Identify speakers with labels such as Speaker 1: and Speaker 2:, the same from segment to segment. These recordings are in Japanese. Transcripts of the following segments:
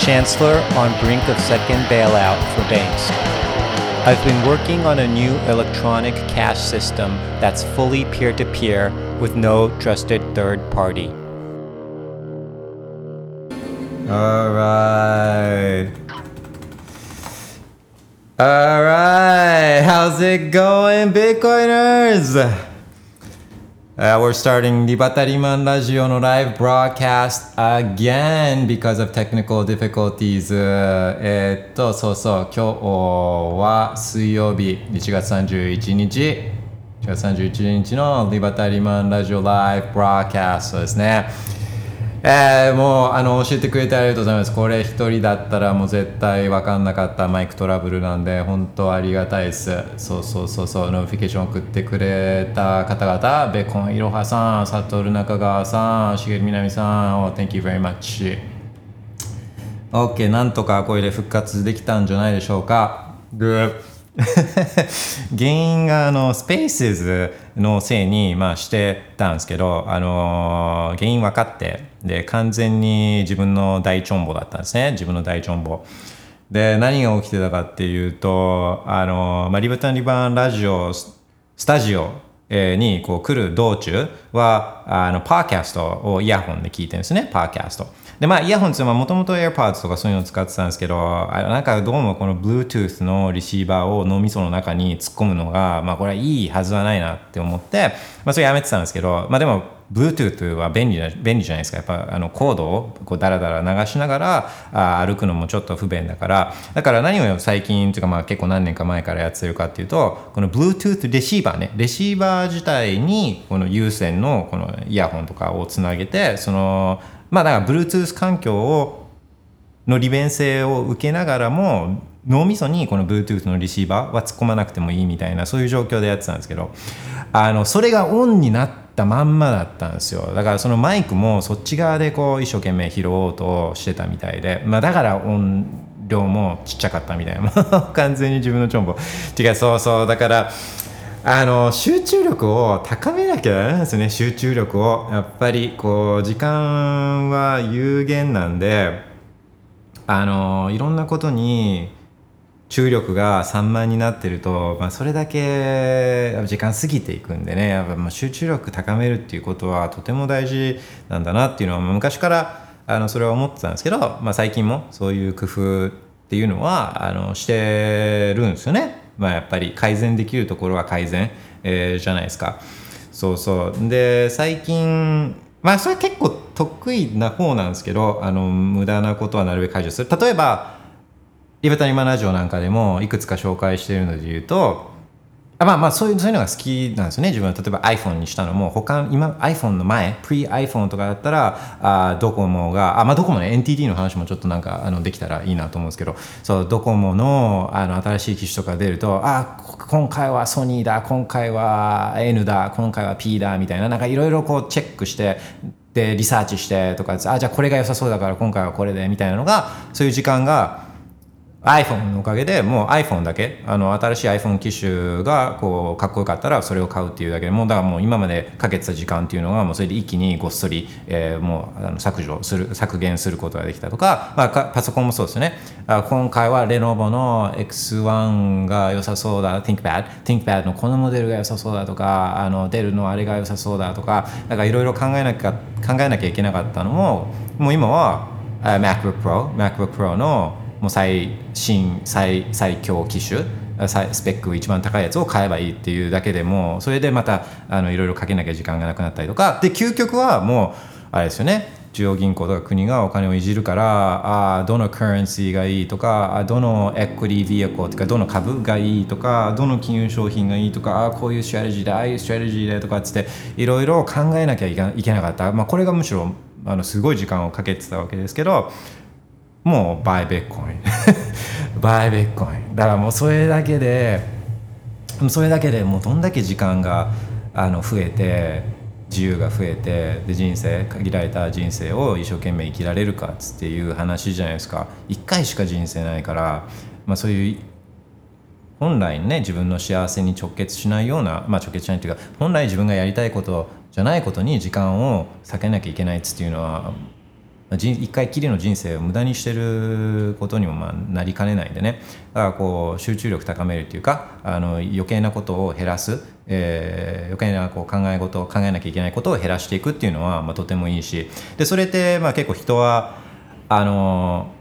Speaker 1: Chancellor on brink of second bailout for banks. I've been working on a new electronic cash system that's fully peer to peer with no trusted third party.
Speaker 2: Alright. Alright. How's it going, Bitcoiners? Uh, we're starting the Batariman Radio no live broadcast again because of technical difficulties. えっと、そうそう、今日は水曜日、1月31日、1月31日のリバタリマンラジオ live broadcast ですね。えー、もうあの教えてくれてありがとうございます。これ一人だったらもう絶対分かんなかったマイクトラブルなんで本当ありがたいです。そうそうそうそう、 notification 送ってくれた方々、ベコンいろはさん、サトル中川さん、しげるみなみさん、oh, Thank you very much. OK、なんとかこれで復活できたんじゃないでしょうか。Good. 原因があのスペースズのせいに、まあ、してたんですけど、あの原因分かってで完全に自分の大チョンボだったんですね。自分の大チョンボ。で何が起きてたかっていうとあの、まあ、リブタンリバーンラジオスタジオにこう来る道中はあのパーキャストをイヤホンで聞いてるんですね。パーキャスト。でまあイヤホンってもともと AirPods とかそういうのを使ってたんですけどなんかどうもこの Bluetooth のリシーバーを脳みその中に突っ込むのがまあこれはいいはずはないなって思ってまあそれやめてたんですけどまあでも Bluetooth は便利な便利じゃないですか。やっぱあのコードをこうダラダラ流しながらあ歩くのもちょっと不便だから。だから何を最近というかまあ結構何年か前からやってるかっていうとこの Bluetooth レシーバーね。レシーバー自体にこの有線のこのイヤホンとかをつなげてそのまあだから Bluetooth 環境をの利便性を受けながらも脳みそにこの Bluetooth のレシーバーは突っ込まなくてもいいみたいなそういう状況でやってたんですけどあのそれがオンになったまんまだったんですよ。だからそのマイクもそっち側でこう一生懸命拾おうとしてたみたいで、まあ、だから音量もちっちゃかったみたいな完全に自分のチョンボ。違うそうそう。だからあの集中力を高めなきゃダメなんですね集中力をやっぱりこう時間は有限なんであのいろんなことに注力が散漫になってると、まあ、それだけ時間過ぎていくんでねやっぱまあ集中力高めるっていうことはとても大事なんだなっていうのは昔からあのそれは思ってたんですけど、まあ、最近もそういう工夫っていうのはあのしてるんですよね。まあ、やっぱり改善できるところは改善、えー、じゃないですか。そうそうで最近まあそれ結構得意な方なんですけどあの無駄なことはなるべく解除する例えばリベタリマラジオなんかでもいくつか紹介しているので言うとあまあまあそういうそういうのが好きなんですよね自分は。例えば iPhone にしたのも他今 iPhone の前 Pre-iPhone とかだったらあドコモがあまあドコモね NTT の話もちょっとなんかあのできたらいいなと思うんですけどそうドコモのあの新しい機種とか出るとあ今回はソニーだ今回は N だ今回は P だみたいななんかいろいろこうチェックしてでリサーチしてとかあじゃあこれが良さそうだから今回はこれでみたいなのがそういう時間が iPhone のおかげでもう iPhone だけあの新しい iPhone 機種がこうかっこよかったらそれを買うっていうだけでもうだからもう今までかけてた時間っていうのがもうそれで一気にごっそり、えー、もうあの削除する削減することができたとか,、まあ、パソコンもそうですね。あ今回はレノボの X1 が良さそうだ ThinkPad ThinkPad のこのモデルが良さそうだとかあのデルのあれが良さそうだとかなんかいろいろ考えなきゃ考えなきゃいけなかったのももう今は MacBook Pro MacBook Pro のもう最新最最強機種スペック一番高いやつを買えばいいっていうだけでもそれでまたあのいろいろかけなきゃ時間がなくなったりとか。で究極はもうあれですよね。中央銀行とか国がお金をいじるからあどのカレンシーがいいとかあどのエクリティビアコとかどの株がいいとかどの金融商品がいいとかあこういうストラテジーだああいうストラテジーだとかっつっていろいろ考えなきゃいけなかった、まあ、これがむしろあのすごい時間をかけてたわけですけどもう buy Bitcoin バイビ ッコイン。だからもうそれだけでそれだけでもうどんだけ時間があの増えて自由が増えてで人生限られた人生を一生懸命生きられるかっていう話じゃないですか。一回しか人生ないから、まあ、そういう本来ね自分の幸せに直結しないような、まあ、直結しないっていうか本来自分がやりたいことじゃないことに時間を避けなきゃいけないっていうのは一回きりの人生を無駄にしてることにもまあなりかねないんでねだからこう集中力高めるっていうかあの余計なことを減らす、えー余計なこう考え事を考えなきゃいけないことを減らしていくっていうのはまあとてもいいしでそれってまあ結構人はあの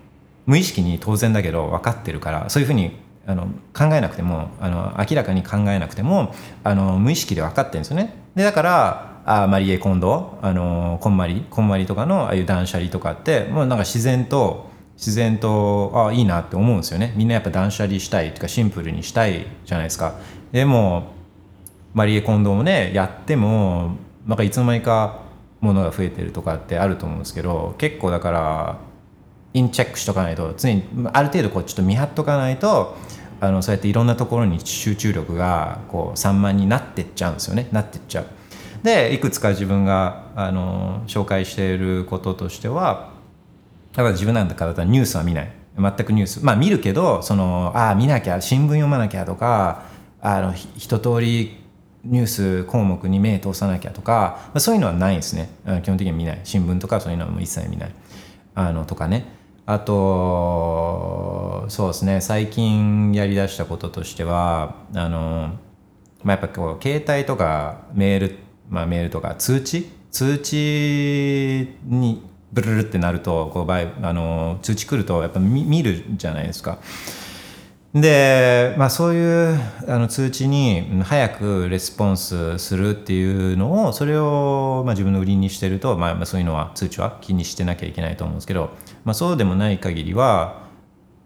Speaker 2: 無意識に当然だけど分かってるからそういうふうにあの考えなくてもあの明らかに考えなくてもあの無意識で分かってるんですよね。でだからあマリエ・コンドあのこんまりこんまりとかのああいう断捨離とかってもうなんか自然と自然とあいいなって思うんですよね。みんなやっぱ断捨離したいとかシンプルにしたいじゃないですか。でもマリエ・コンドもねやってもなんかいつの間にか物が増えてるとかってあると思うんですけど結構だからインチェックしとかないと常にある程度こうちょっと見張っとかないとあのそうやっていろんなところに集中力がこう散漫になってっちゃうんですよね。なってっちゃう。でいくつか自分があの紹介していることとしてはだから自分なんだからたらニュースは見ない。全くニュース。まあ見るけどそのああ見なきゃ新聞読まなきゃとかあの一通りニュース項目に目通さなきゃとか、まあ、そういうのはないですね。基本的には見ない。新聞とかそういうのは一切見ない。あのとかね。あとそうですね。最近やりだしたこととしてはあの、まあ、やっぱこう携帯とかメールって、まあ、メールとか通知？通知にブルルってなるとこうバイあの通知来るとやっぱ見見るじゃないですか。で、まあ、そういうあの通知に早くレスポンスするっていうのをそれをまあ自分の売りにしてると、まあ、そういうのは通知は気にしてなきゃいけないと思うんですけど、まあ、そうでもない限りは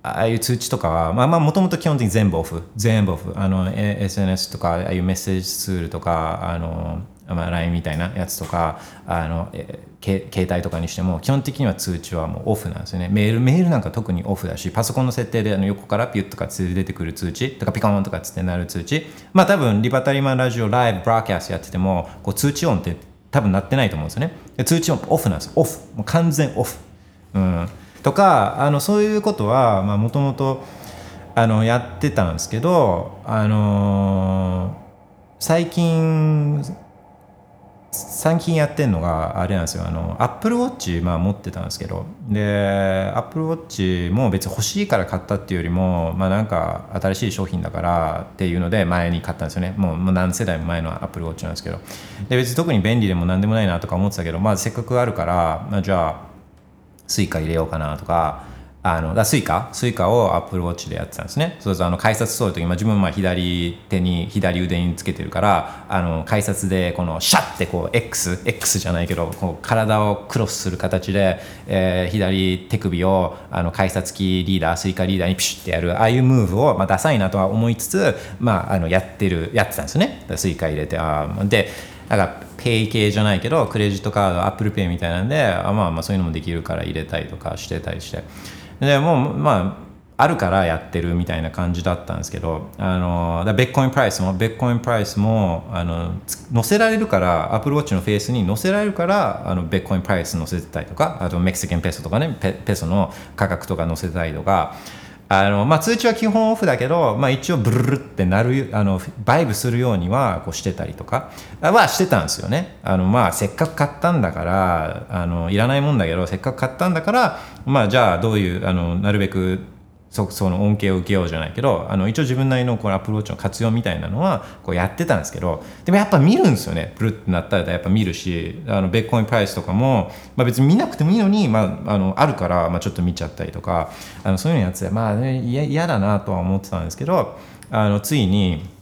Speaker 2: ああいう通知とかはまあもともと基本的に全部オフ。全部オフ。あの SNS とかああいうメッセージツールとかあの、まあ、LINE みたいなやつとかあのえけ携帯とかにしても基本的には通知はもうオフなんですよね。メールメールなんか特にオフだしパソコンの設定であの横からピュッとかつ出てくる通知とかピコーンとかつってなる通知。まあ多分リバタリマンラジオライブブラーキャスやっててもこう通知音って多分鳴ってないと思うんですよね。通知音オフなんですオフ。もう完全オフ。うん。とかあのそういうことはもともとやってたんですけどあの最近最近やってんのがあれなんですよ。あのアップルウォッチまあ持ってたんですけど。でアップルウォッチも別に欲しいから買ったっていうよりもまあなんか新しい商品だからっていうので前に買ったんですよね。もうもう何世代も前のアップルウォッチなんですけど。で別に特に便利でも何でもないなとか思ってたけどまあせっかくあるから、まあ、じゃあスイカ入れようかなとかあのだスイカスイカをアップルウォッチでやってたんですね。そうそうあの改札通る時、まあ、自分は左手に左腕につけてるからあの改札でこのシャッてこう X, X じゃないけどこう体をクロスする形で、えー左手首をあの改札機リーダースイカリーダーにピシュッてやるああいうムーブを、まあ、ダサいなとは思いつつ、まあ、あのやってるやってたんですね。スイカ入れてあーでなんかペイ系じゃないけどクレジットカードアップルペイみたいなんであまあまあそういうのもできるから入れたりとかしてたりして。でもうまああるからやってるみたいな感じだったんですけどあのだ Bitcoin price もビットコインプライスもあの載せられるからアップルウォッチのフェイスに載せられるからあのビットコインプライス載せてたりとかあとメキシケンペソとかねペペソの価格とか載せたりとかあのまあ、通知は基本オフだけど、まあ、一応ブルルってなるあのバイブするようにはこうしてたりとか。はしてたんですよね。あの、まあ、せっかく買ったんだからあのいらないもんだけどせっかく買ったんだから、まあ、じゃあどういうあのなるべくそその恩恵を受けようじゃないけどあの一応自分なりのこのアプローチの活用みたいなのはこうやってたんですけどでもやっぱ見るんですよね。ブルってなったらやっぱ見るしあのベッコインプライスとかも、まあ、別に見なくてもいいのに、まあ、あのあるから、まあ、ちょっと見ちゃったりとかあのそういうのやつでまあね嫌嫌だなとは思ってたんですけどあのついに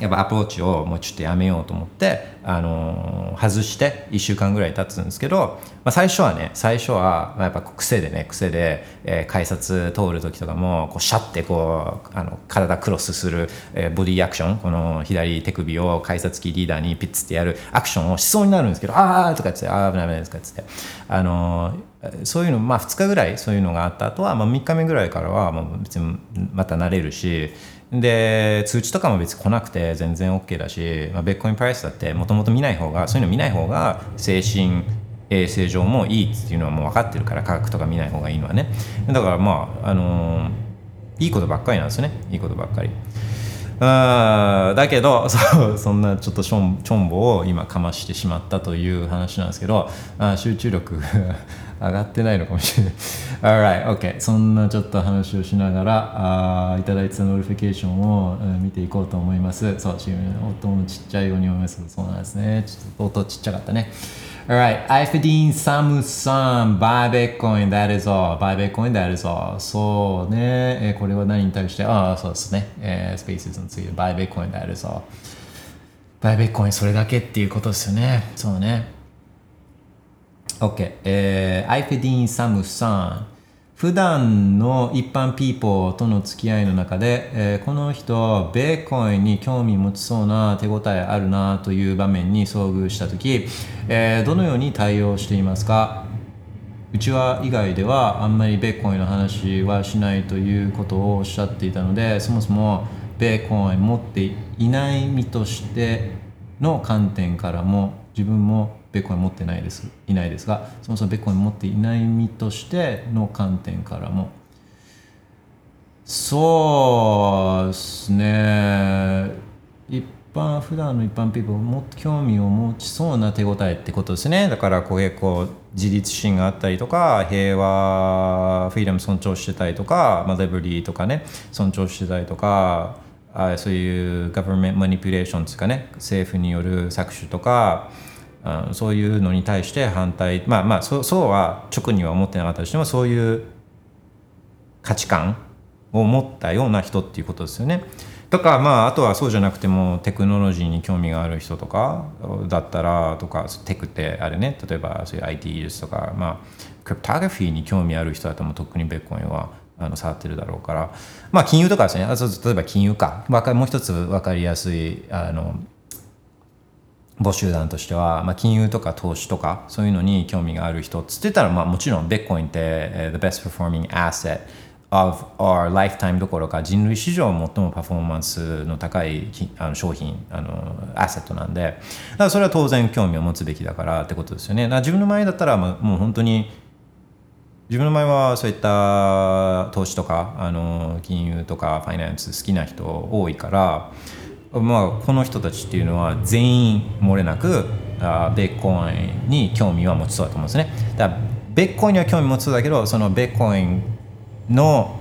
Speaker 2: やっぱアプローチをもうちょっとやめようと思ってあの外して1週間ぐらい経つんですけど、まあ、最初はね最初はやっぱ癖でね癖で、えー、改札通る時とかもこうシャッてこうあの体クロスする、えー、ボディアクションこの左手首を改札機リーダーにピッツってやるアクションをしそうになるんですけどああとか言ってああ危ない危ないとか言って。あのそういうのまあ2日ぐらいそういうのがあった後は、まあ、3日目ぐらいからはもう別にまた慣れるしで通知とかも別に来なくて全然 OK だし、まあ、ベッコインプライスだってもともと見ない方がそういうの見ない方が精神衛生上もいいっていうのはもう分かってるから価格とか見ない方がいいのはね。だからまああのー、いいことばっかりなんですよね。いいことばっかり。あだけど そそんなちょっとちょんちょんぼを今かましてしまったという話なんですけどあ集中力上がってないのかもしれない Alright, OK そんなちょっと話をしながらあいただいてた notification を、うん、見ていこうと思いますそう音もちっちゃいように思いますそうなんですねちょっと音ちっちゃかったね Alright, Ifedin Samusan, buy Bitcoin, that is all. Buy Bitcoin, that is all. そうね、えー、これは何に対して？ああ、そうですね。えー、スペースについて buy Bitcoin, that is all. buy Bitcoin それだけっていうことですよね。そうね。OK、えー、アイフェディン・サムさん。普段の一般ピーポーとの付き合いの中で、えー、この人ベーコンに興味持ちそうな手応えあるなという場面に遭遇した時、えー、どのように対応していますか？うちは以外ではあんまりベーコンの話はしないということをおっしゃっていたのでそもそもベーコン持っていない身としての観点からも自分もベッコイン持ってないですいないですがそもそもベッコイン持っていない身としての観点からも。そうですね。一般普段の一般ピーポーもっと興味を持ちそうな手応えってことですね。だからこう結構自立心があったりとか平和フリーダム尊重してたりとか、まあ、レブリーとかね尊重してたりとかあそういうガバメントマニピュレーションですかね。政府による搾取とかあそういうのに対して反対。まあまあそうそうは直には思ってなかったとしてもそういう価値観を持ったような人っていうことですよね。とかまああとはそうじゃなくてもテクノロジーに興味がある人とかだったらとかテクってあれね例えばそういう IT 技術とかまあクリプトグラフィーに興味ある人だとも特にベッコインはあの触ってるだろうから。まあ金融とかですね。あそう例えば金融か。もう一つ分かりやすいあの募集団としては、まあ、金融とか投資とかそういうのに興味がある人つってたら、まあ、もちろんベッコインって、the best performing asset of our lifetime どころか人類史上最もパフォーマンスの高いあの商品あのアセットなんでだからそれは当然興味を持つべきだからってことですよね。だから自分の前だったら、まあ、もう本当に自分の前はそういった投資とかあの金融とかファイナンス好きな人多いからまあ、この人たちっていうのは全員漏れなくあベッコインに興味は持ちそうだと思うんですね。だからベッコインには興味持ちそうだけどそのベッコインの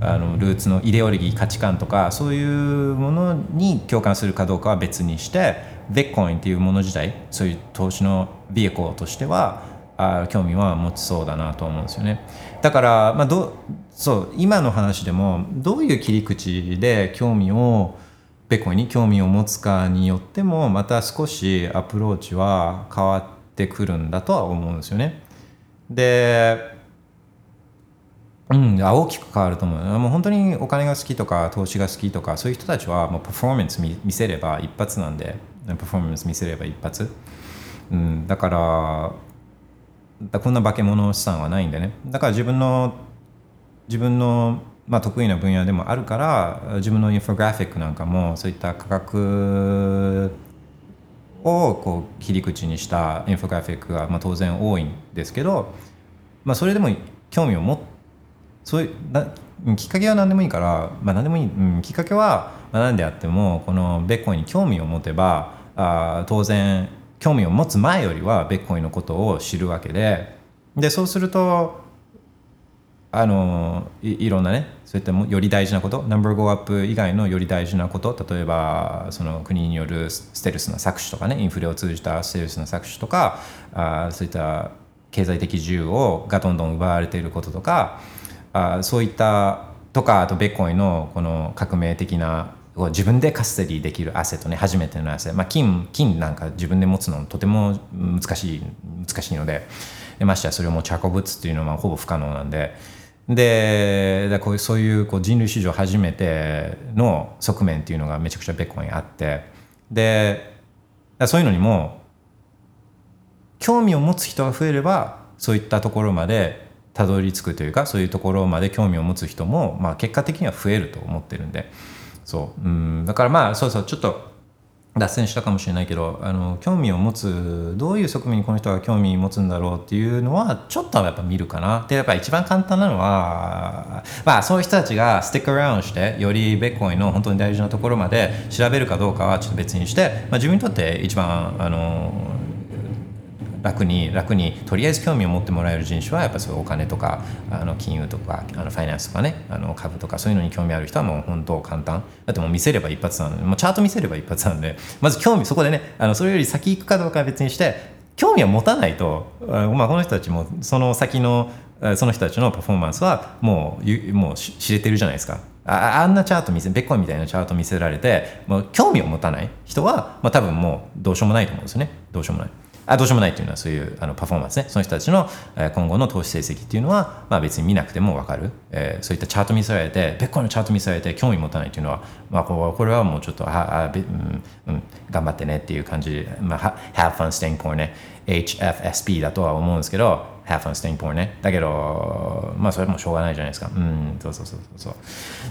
Speaker 2: あのルーツのイデオロギー価値観とかそういうものに共感するかどうかは別にしてベッコインっていうもの自体そういう投資のビエコーとしてはあ興味は持ちそうだなと思うんですよね。だから、まあ、どそう今の話でもどういう切り口で興味をベコに興味を持つかによってもまた少しアプローチは変わってくるんだとは思うんですよね。で、うん、大きく変わると思う。もう本当にお金が好きとか投資が好きとかそういう人たちはもうパフォーマンス見せれば一発なんでパフォーマンス見せれば一発。うん、だからこんな化け物資産はないんでねだから自分の自分のまあ、得意な分野でもあるから自分のインフォグラフィックなんかもそういった価格をこう切り口にしたインフォグラフィックがまあ当然多いんですけど、まあ、それでも興味を持そういうきっかけは何でもいいから、まあ、何でもいい、うん、きっかけは何であってもこのベッコインに興味を持てばあ当然興味を持つ前よりはベッコインのことを知るわけででそうするとあのいいろんなねそういったより大事なことナンバーゴーアップ以外のより大事なこと例えばその国によるステルスの搾取とかねインフレを通じたステルスの搾取とかあそういった経済的自由をがどんどん奪われていることとかあそういったとかあとベッコインのこの革命的な自分でカステリーできるアセットね初めてのアセト、まあ、金金なんか自分で持つのとても難しい難しいので。でましてやそれを持ち運ぶっていうのはほぼ不可能なんで。でだこうそういうこう人類史上初めての側面っていうのがめちゃくちゃベッコンにあってでそういうのにも興味を持つ人が増えればそういったところまでたどり着くというかそういうところまで興味を持つ人も、まあ、結果的には増えると思ってるんで。そう。うん。だからまあそうそうちょっと脱線したかもしれないけどあの興味を持つどういう側面にこの人が興味を持つんだろうっていうのはちょっとやっぱ見るかな。でやっぱ一番簡単なのはまあそういう人たちがスティックアラウンしてよりベッコインの本当に大事なところまで調べるかどうかはちょっと別にして、まあ、自分にとって一番あの楽に楽にとりあえず興味を持ってもらえる人種はやっぱそういうお金とかあの金融とかあのファイナンスとかねあの株とかそういうのに興味ある人はもう本当簡単。だってもう見せれば一発なのでもうチャート見せれば一発なんでまず興味そこでねあのそれより先行くかどうかは別にして興味を持たないと、まあ、この人たちもその先のその人たちのパフォーマンスはもうもう知れてるじゃないですか。ああんなチャート見せベッコイみたいなチャート見せられてもう興味を持たない人は、まあ、多分もうどうしようもないと思うんですよね。どうしようもない。あどうしようもないっていうのはそういうあのパフォーマンスね。その人たちの今後の投資成績っていうのは、まあ、別に見なくても分かる、えー、そういったチャート見せられてベッコイのチャート見せられて興味持たないっていうのは、まあ、これはもうちょっとああ、うんうん、頑張ってねっていう感じ、まあ、Have fun staying poor ね。HFSP だとは思うんですけど Have fun staying poor ね。だけどまあそれもしょうがないじゃないですか。うんそうそうそうそう。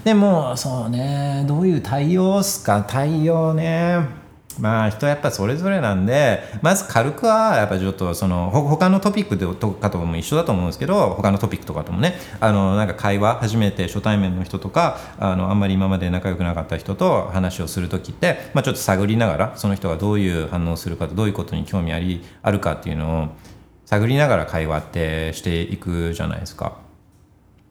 Speaker 2: でもそうね。どういう対応っすか？対応ね。まあ人はやっぱそれぞれなんでまず軽くはやっぱちょっとその他のトピックとかとも一緒だと思うんですけど他のトピックとかともねあのなんか会話初めて初対面の人とかあのあんまり今まで仲良くなかった人と話をする時って、まあ、ちょっと探りながらその人がどういう反応するかとどういうことに興味ありあるかっていうのを探りながら会話ってしていくじゃないですか。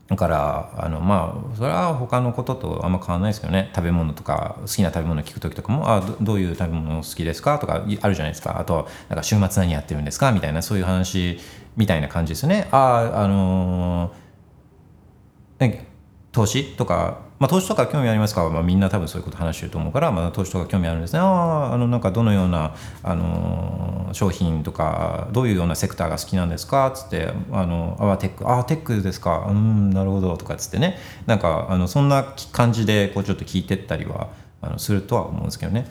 Speaker 2: だからあのまあそれは他のこととあんま変わらないですけどね。食べ物とか好きな食べ物聞く時とかもあどういう食べ物好きですか？とかあるじゃないですか。あとなんか週末何やってるんですか？みたいなそういう話みたいな感じですね。ああのー、投資とかまあ、投資とか興味ありますか、まあ、みんな多分そういうこと話してると思うから、まあ、投資とか興味あるんですね。あああのなんかどのような、あの商品とかどういうようなセクターが好きなんですか？っつってあのあテックあテックですか。うんなるほど。とかっつってね。なんかあのそんな感じでこうちょっと聞いてったりはあのするとは思うんですけどね。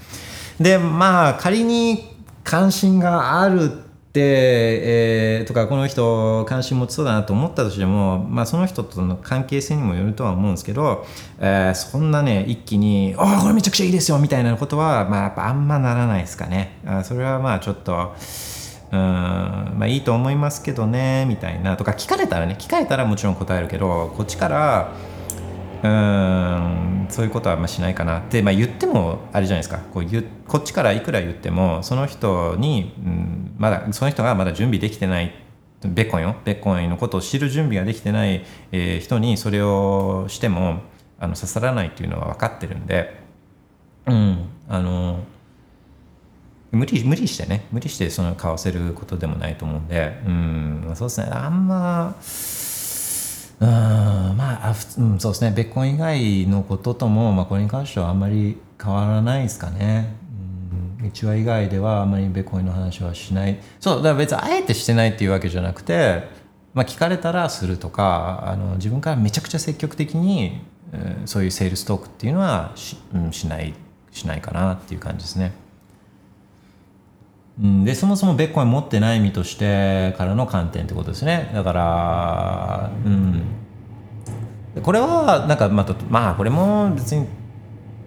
Speaker 2: でまあ仮に関心がある、えー、とかこの人関心持ちそうだなと思ったとしても、まあ、その人との関係性にもよるとは思うんですけど、えー、そんなね一気に「ああこれめちゃくちゃいいですよ」みたいなことは、まあ、やっぱあんまならないですかね。あそれはまあちょっとうんまあいいと思いますけどねみたいなとか聞かれたらね聞かれたらもちろん答えるけどこっちからうんそういうことはあんましないかな。って、まあ、言ってもあれじゃないですか。こうこっちからいくら言ってもその人に、うん、まだその人がまだ準備できてないベッコンよ。ベッコンのことを知る準備ができてない、えー、人にそれをしてもあの刺さらないっていうのは分かってるんで、うん、あの無理無理してね無理してその買わせることでもないと思うんで、うん、そうですね。あんま。うんまあうん、そうですね別婚以外のこととも、まあ、これに関してはあんまり変わらないですかね。うん、1話以外ではあんまり別婚の話はしないそうだから別にあえてしてないっていうわけじゃなくて、まあ、聞かれたらするとかあの自分からめちゃくちゃ積極的に、えー、そういうセールストークっていうのはし,、うん、しないしないかなっていう感じですね。うん、でそもそもベッコイン持ってない身としてからの観点ってことですね。だからうん。これはなんかまたまあこれも別に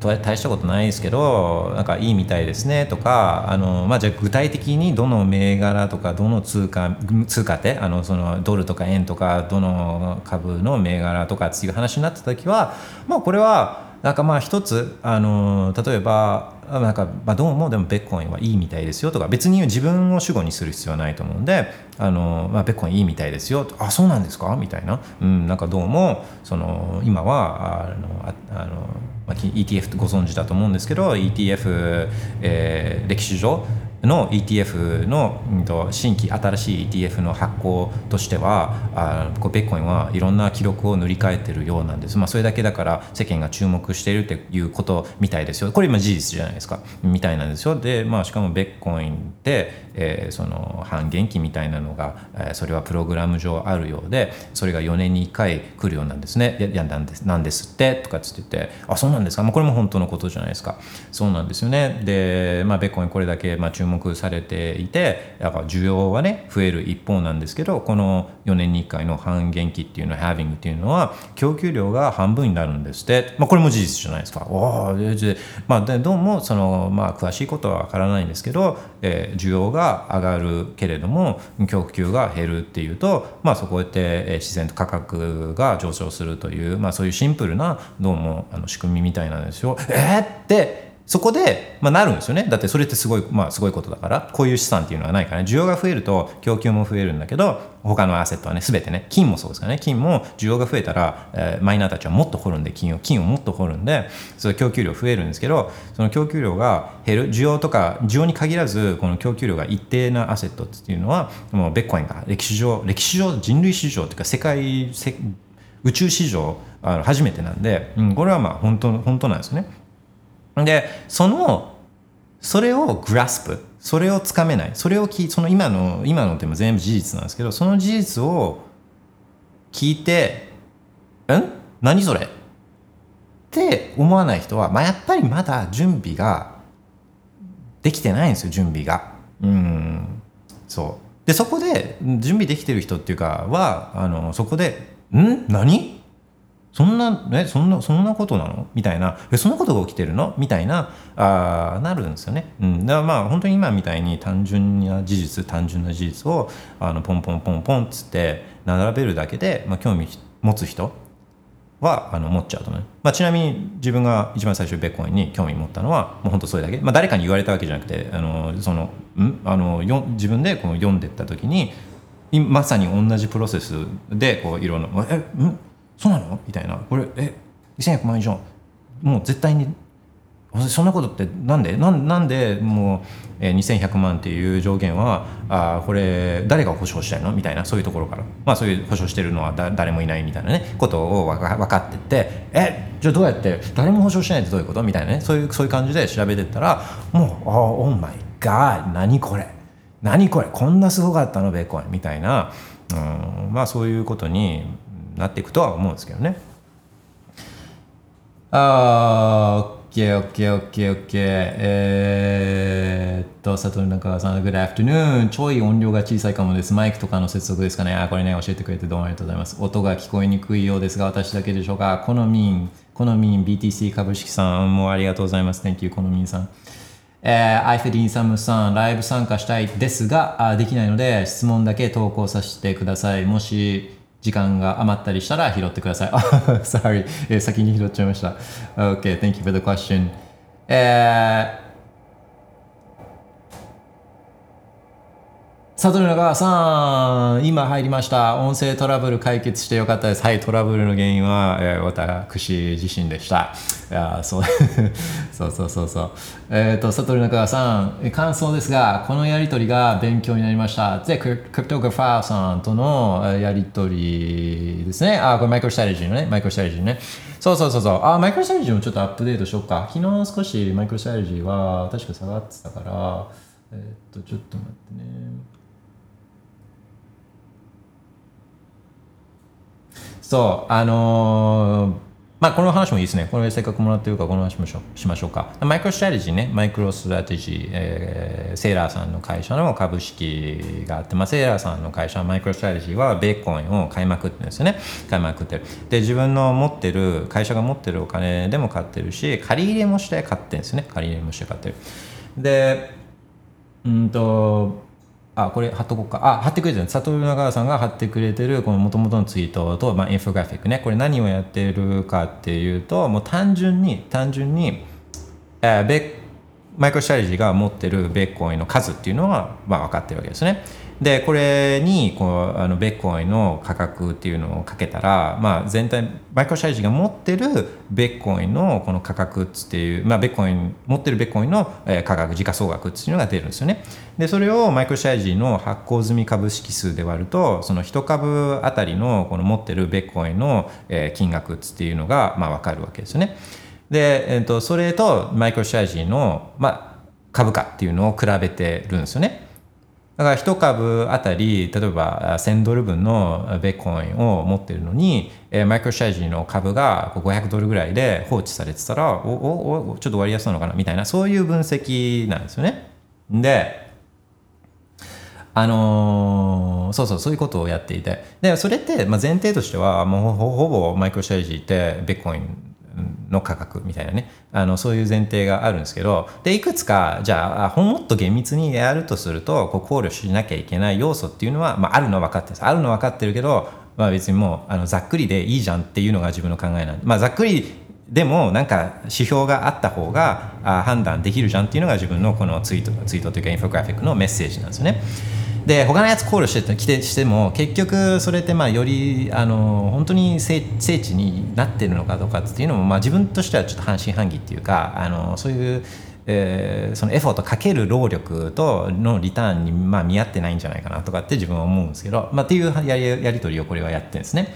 Speaker 2: 大したことないですけどなんかいいみたいですねとかあの、まあ、じゃあ具体的にどの銘柄とかどの通貨通貨ってあのそのドルとか円とかどの株の銘柄とかっていう話になった時はまあこれはなんかまあ一つあの例えばなんか、まあ、どうもでもベッコインはいいみたいですよとか別に自分を主語にする必要はないと思うんであの、まあ、ベッコインいいみたいですよあそうなんですかみたいな、うん、なんかどうもその今はあのあの、まあ、ETF ご存知だと思うんですけど ETF、えー、歴史上の ETF の、うん、と新規新しい ETF の発行としてはあこうベッコインはいろんな記録を塗り替えてるようなんです、まあ、それだけだから世間が注目しているっていうことみたいですよ。これ今事実じゃないですか。みたいなんですよ。で、まあ、しかもベッコインって、えー、その半減期みたいなのが、えー、それはプログラム上あるようでそれが4年に1回来るようなんですね。いやなんですなんですってとかっつっててあそうなんですか、まあ、これも本当のことじゃないですか。そうなんですよね。で、まあ、ベッコインこれだけ、まあ、注目されていてだから需要はね増える一方なんですけどこの4年に1回の半減期っていうのはハービングっていうのは供給量が半分になるんですって、まあ、これも事実じゃないですか。おまあ、でどうもその、まあ、詳しいことはわからないんですけど、えー、需要が上がるけれども供給が減るっていうと、まあ、そこで、えー、自然と価格が上昇するという、まあ、そういうシンプルなどうもあの仕組みみたいなんですよ。えー、ってそこで、まあ、なるんですよね。だってそれってすごい、まあ、すごいことだから、こういう資産っていうのはないから、需要が増えると供給も増えるんだけど、他のアセットはね、すべてね、金もそうですからね、金も需要が増えたら、えー、マイナーたちはもっと掘るんで、金を、金をもっと掘るんで、その供給量増えるんですけど、その供給量が減る、需要とか、需要に限らず、この供給量が一定なアセットっていうのは、もうベッコインが歴史上、歴史上、人類史上というか、世界、宇宙史上、あの初めてなんで、うん、これはまあ本当本当なんですね。でそのそれをグラスプそれをつかめない。それをきその今の今のでも全部事実なんですけどその事実を聞いて「ん？何それ?」って思わない人は、まあ、やっぱりまだ準備ができてないんですよ準備が。うん。そう。でそこで準備できてる人っていうかはあのそこで「ん？何？そんな、ね、そんな、そんなことなの？みたいな、え、そんなことが起きてるの？みたいな、あなるんですよね。うん。だからまあ、本当に今みたいに単純な事実、単純な事実を、あの、ポンポンポンポンっつって、並べるだけで、まあ、興味持つ人は、あの、持っちゃうと思う。まあ、ちなみに自分が一番最初ベッコインに興味持ったのは、もう本当それだけ。まあ、誰かに言われたわけじゃなくて、あの、その、ん？あの、よ自分でこの読んでった時に、まさに同じプロセスでこういろんな「えん？そうなの？みたいな。これえ2100万以上？もう絶対に。そんなことってなんで？なんなんでもう、えー、2100万っていう上限はあこれ誰が保証したいの？みたいなそういうところから。まあそういう保証してるのはだ誰もいないみたいなねことを分か分かってって。えじゃあどうやって誰も保証しないってどういうこと？みたいなね。そういうそういう感じで調べてったらもう「オーマイガー何これ何これこんなすごかったのベーコン」みたいな、うん、まあそういうことになっていくとは思うんですけどね。あー、OK、OK、OK、OK。えー、っと、佐藤中川さん、Good afternoon。ちょい音量が小さいかもです。マイクとかの接続ですかね。あ、これね、教えてくれてどうもありがとうございます。音が聞こえにくいようですが、私だけでしょうか。このミン、このミン BTC 株式さんもありがとうございます。Thank you、このミンさん。えー、アイフェリンサムさん、ライブ参加したいですが、あできないので、質問だけ投稿させてください。もし、時間が余ったりしたら拾ってください。Sorry、え、先に拾っちゃいました。Okay, thank you for the question. えーサトルの川さん、今入りました。音声トラブル解決してよかったです。はい、トラブルの原因は、えー、私自身でした。いやそう そうそうそうそう。えっ、ー、と、サトルの川さん、感想ですが、このやりとりが勉強になりました。で、クリプトグファーさんとのやりとりですね。あ、これマイクロスタラジーのね、マイクロスタラジーね。そうそうそうそう。あ、 MicroStrategy もちょっとアップデートしようか。昨日少し MicroStrategy は確か下がってたから、えっ、ー、と、ちょっと待ってね。そうあのー、まあこの話もいいですね。これせっかくもらってるからこの話もししましょうか。マイクロストラテジーね、マイクロストラテジー、えー、セーラーさんの会社の株式があって、まあ、セーラーさんの会社、マイクロストラテジーはベーコンを買いまくってるんですよね。買いまくってる。で、自分の持ってる、会社が持ってるお金でも買ってるし、借り入れもして買ってるんですね。借り入れもして買ってる。で、うんと、あ、これ貼っとこうか。あ、貼ってくれてる。佐藤中川さんが貼ってくれてる、この元々のツイートと、まあ、インフォグラフィックね。これ何をやってるかっていうと、もう単純に、単純に、えー、ベマイクロストラテジーが持ってるベッコインの数っていうのは、まあ、分かってるわけですね。でこれにこうあのベッコインの価格っていうのをかけたら、まあ、全体マイクロシャイジが持ってるベッコインのこの価格っていう、まあ、ベッコイン持ってるベッコインの価格時価総額っていうのが出るんですよね。でそれをマイクロシャイジの発行済み株式数で割るとその1株あたりのこの持ってるベッコインの金額っていうのがまあ分かるわけですよね。で、えー、とそれとマイクロシャイジの、まあ、株価っていうのを比べてるんですよね。だから1株あたり例えば1000ドル分のベッコインを持ってるのにマイクロシャイジの株が500ドルぐらいで放置されてたらおおおちょっと割安なのかな？みたいなそういう分析なんですよね。であのー、そうそうそういうことをやっていてでそれって、まあ、前提としてはもうほぼマイクロシャイジってベッコインの価格みたいなねあのそういう前提があるんですけどでいくつかじゃあもっと厳密にやるとするとこう考慮しなきゃいけない要素っていうのは、まあ、あるのは分かってるんですあるのは分かってるけど、まあ、別にもうあのざっくりでいいじゃんっていうのが自分の考えなんで、まあ、ざっくりでもなんか指標があった方が判断できるじゃんっていうのが自分のこのツイートツイートというかインフォグラフィックのメッセージなんですよね。で他のやつ考慮してきてしても結局それってまあよりあの本当に聖聖地になってるのかどうかっていうのもまあ自分としてはちょっと半信半疑っていうかあのそういうえー、そのエフォートかける労力とのリターンにまあ見合ってないんじゃないかなとかって自分は思うんですけど、まあ、っていうやりやり取りをこれはやってるんですね。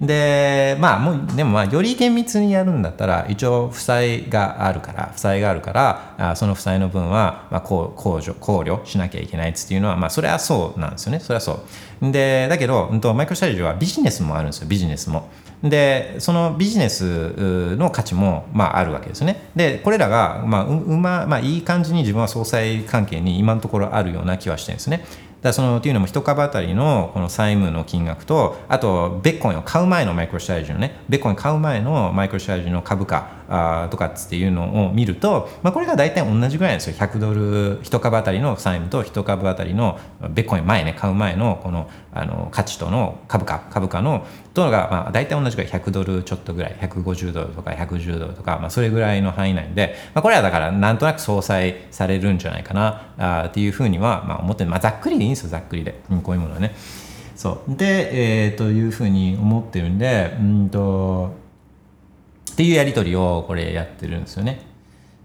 Speaker 2: でまあもうでもまあより厳密にやるんだったら一応負債があるから負債があるからあその負債の分はまあこう控除考慮しなきゃいけないっていうのはまあそれはそうなんですよね。それはそう。でだけど、うん、とマイクロシャリジはビジネスもあるんですよビジネスも。でそのビジネスの価値もまああるわけですね。でこれらがまあうままあいい感じに自分は総裁関係に今のところあるような気はしてるんですね。だそのっていうのも1株当たりのこの債務の金額とあとベッコインを買う前のマイクロシャージのねベッコイン買う前のマイクロシャージの株価あとかっていうのを見ると、まあ、これが大体同じぐらいですよ。100ドル1株当たりの債務と1株当たりのベッコイン前ね買う前のこのあの価値との株価株価のとのが、まあ、大体同じぐらい。100ドルちょっとぐらい。150ドルとか110ドルとか、まあ、それぐらいの範囲内で、まあ、これはだからなんとなく相殺されるんじゃないかなあっていうふうには、まあ、思って、まあ、ざっくりでいいんですよ。ざっくりで、うん、こういうものはね。そう。で、えー、というふうに思ってるんでうんとっていうやり取りをこれやってるんですよね。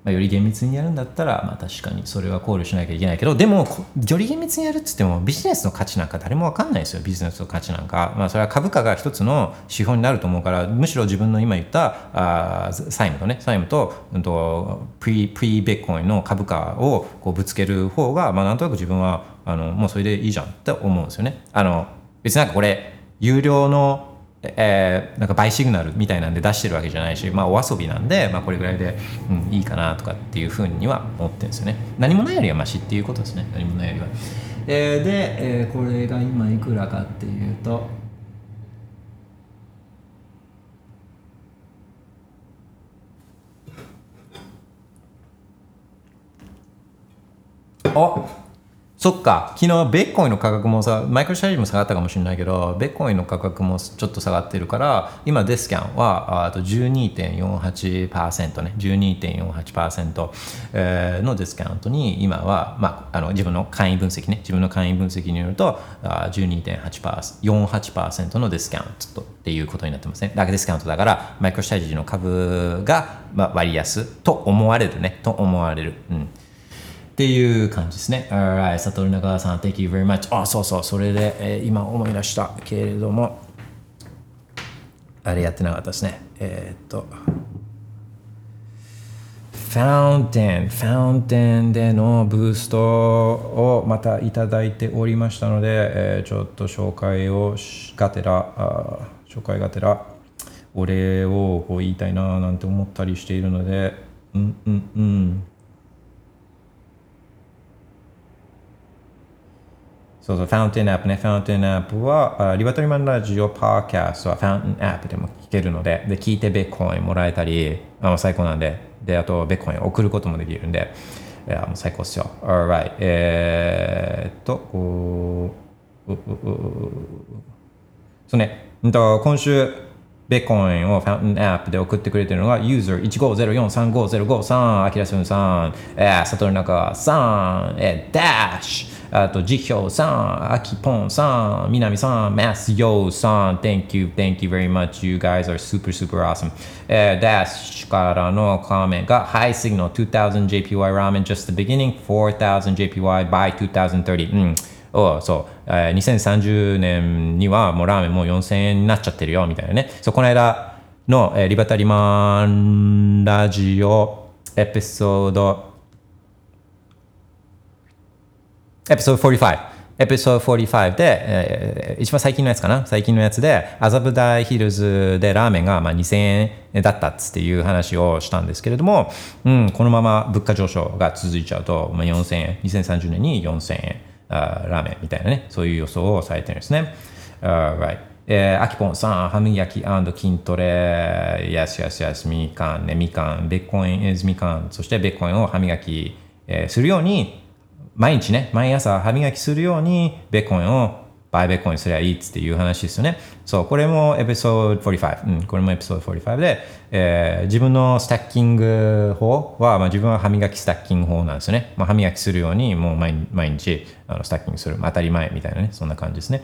Speaker 2: まあ、より厳密にやるんだったら、まあ、確かにそれは考慮しなきゃいけないけどでもより厳密にやるっつってもビジネスの価値なんか誰も分かんないですよビジネスの価値なんか、まあ、それは株価が一つの指標になると思うからむしろ自分の今言ったあ債務とね債務と,、うんと、プリプリベッコインの株価をこうぶつける方が、まあ、なんとなく自分はあのもうそれでいいじゃんって思うんですよね。あの別になんかこれ有料のえー、なんかバイシグナルみたいなんで出してるわけじゃないし、まあ、お遊びなんで、まあ、これぐらいで、うん、いいかなとかっていうふうには思ってるんですよね。何もないよりはマシっていうことですね。何もないよりは、えー、で、えー、これが今いくらかっていうとあっ。そっか。昨日ベッコインの価格もさマイクロシャージも下がったかもしれないけどベッコインの価格もちょっと下がってるから今デスキャンはあと12.48%ね。12.48%、えー、のデスカウントに今は、まあ、あの自分の会員分析ね。自分の会員分析によると12.48%のデスカウントっていうことになってますね。だけデスカウントだからマイクロシャージの株が、まあ、割安と思われるね。と思われる。うん。っていう感じですね。Alright、サトル中川さん、Thank you very much. あ、そうそう、それで、えー、今思い出したけれども、あれやってなかったですね。えー、っと、ファウンテン、ファウンテンでのブーストをまたいただいておりましたので、えー、ちょっと紹介をがてら、あ紹介がてら、お礼をこう言いたいななんて思ったりしているので、うんうんうん。そうそう、ファウンテンアップね。ファウンテンアップは、リバトリマンラジオパーキャストはファウンテンアップでも聞けるので、で、聞いてベッコインもらえたり、あ最高なんで、で、あとベッコイン送ることもできるんで、いや、もう最高っすよ。Alright。えー、っと、こう、そうね、今週、ベコインをファウンテンアップで送ってくれてるのが、ユーザー150435053、アキラスンさん、えー、サトルナカさん、え、ダッシュ、あと、ジヒョウさん、アキポンさん、ミナミさん、マスヨウさん、Thank you, thank you very much. You guys are super, super awesome. えー、ダッシュからのコメントが、High Signal 2000 JPY Ramen just the beginning, 4000 JPY by 2030. うんをそう、えー、2030年にはもうラーメンもう4000円になっちゃってるよみたいなねそうこの間の、えー、リバタリマンラジオエピソードエピソード45エピソード45で、えー、一番最近のやつかな？最近のやつで麻布台ヒルズでラーメンがまあ2000円だったっていう話をしたんですけれども、うん、このまま物価上昇が続いちゃうと、まあ、4000円2030年に4000円あラーメンみたいなねそういう予想をされてるんですね。right. えー、アキポンさん、歯磨き筋トレ、yes, yes, yes, みかんね、みかん、ベッコイン is みかん、そしてベッコインを歯磨き、えー、するように毎日ね、毎朝歯磨きするように、ベーコンをバイベーコンすりゃいいっていう話ですよね。そう、これもエピソード45。うん、これもエピソード45で、えー、自分のスタッキング法は、まあ、自分は歯磨きスタッキング法なんですよね。まあ、歯磨きするように、もう毎日あのスタッキングする。当たり前みたいなね、そんな感じですね。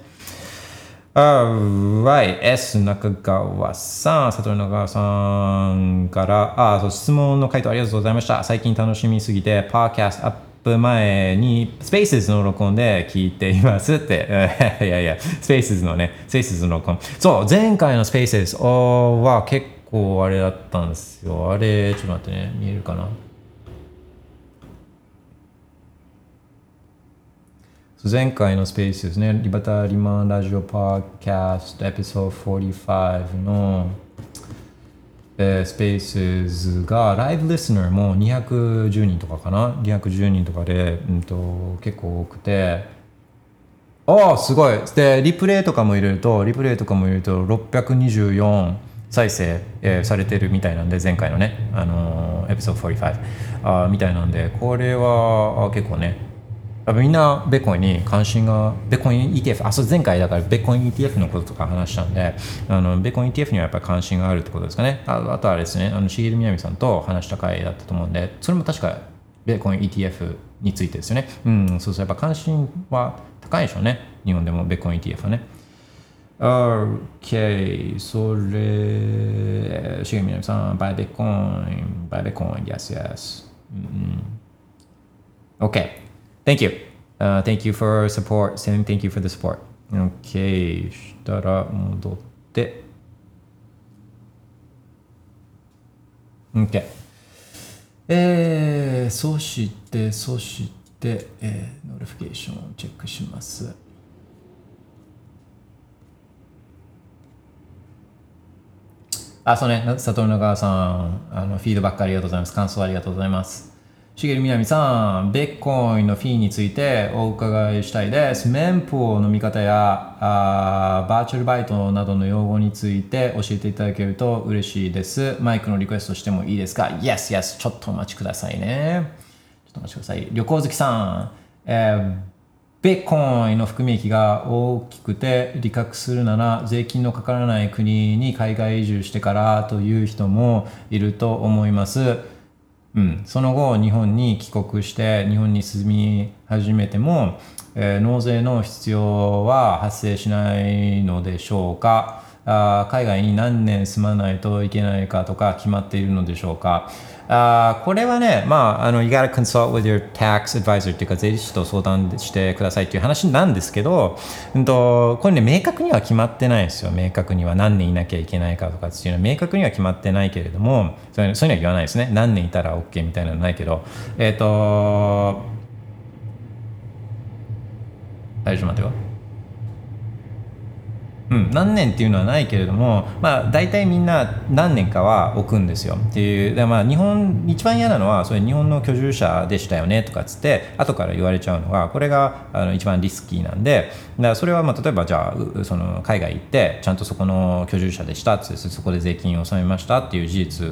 Speaker 2: Alright, S 中川さん、佐藤中川さんから、あ、そう、質問の回答ありがとうございました。最近楽しみすぎて、パーキャストアッププ前にスペースの録音で聞いていますって。いやいや、スペースのね、スペースの録音。そう、前回のスペースは結構あれだったんですよ。あれ、ちょっと待ってね、見えるかな？前回のスペースですね、リバタリマンラジオパーキャストエピソード45のえー、スペースがライブリスナーも210人とかかな？210人とかで、うんと、結構多くて。ああすごい。でリプレイとかも入れるとリプレイとかも入れると624再生、えー、されてるみたいなんで前回のね、あの、エピソード45あみたいなんでこれは結構ねみんなベコンに関心が、ベコン ETF、あ、そう前回だからベコン ETF のこととか話したんで、あのベコン ETF にはやっぱり関心があるってことですかね。ああとはですね、あの重みなみさんと話した回だったと思うんで、それも確かベコン ETF についてですよね。うん、そうそう、やっぱ関心は高いでしょうね。日本でもベコン ETF はね。OK、それ、重みなみさん、バイベコイン、バイベコイン、yes, yes. うん、OK。Thank you. Uh, thank you for support. Saying thank you for the support. OK. したら戻って。OK。えー、そして、そして、えー、ノリフィケーションをチェックします。あ、そうね、佐藤長さん、あのフィードバックありがとうございます。感想ありがとうございます。しげるみなみさん、ベッコインのフィーについてお伺いしたいです。メンプの見方やあバーチャルバイトなどの用語について教えていただけると嬉しいです。マイクのリクエストしてもいいですか ?Yes, yes. ちょっとお待ちくださいね。ちょっとお待ちください。旅行好きさん、えー、ベッコインの含み益が大きくて利確するなら税金のかからない国に海外移住してからという人もいると思います。うん、その後日本に帰国して日本に住み始めても、えー、納税の必要は発生しないのでしょうか？あ海外に何年住まないといけないかとか決まっているのでしょうかあこれはね、まあ、あの、you gotta consult with your tax advisor っていうか、税理士と相談してくださいっていう話なんですけど、うんと、これね、明確には決まってないですよ。明確には何年いなきゃいけないかとかっていうのは、明確には決まってないけれども、そういうのは言わないですね。何年いたら OK みたいなのないけど、えっ、ー、と、大丈夫待ってよ。うん、何年っていうのはないけれども、まあ、大体みんな何年かは置くんですよ。っていうで、まあ、日本一番嫌なのはそれ日本の居住者でしたよねとかっつって後から言われちゃうのがこれがあの一番リスキーなんでだそれはまあ例えばじゃあその海外行ってちゃんとそこの居住者でしたっつってそこで税金を納めましたっていう事実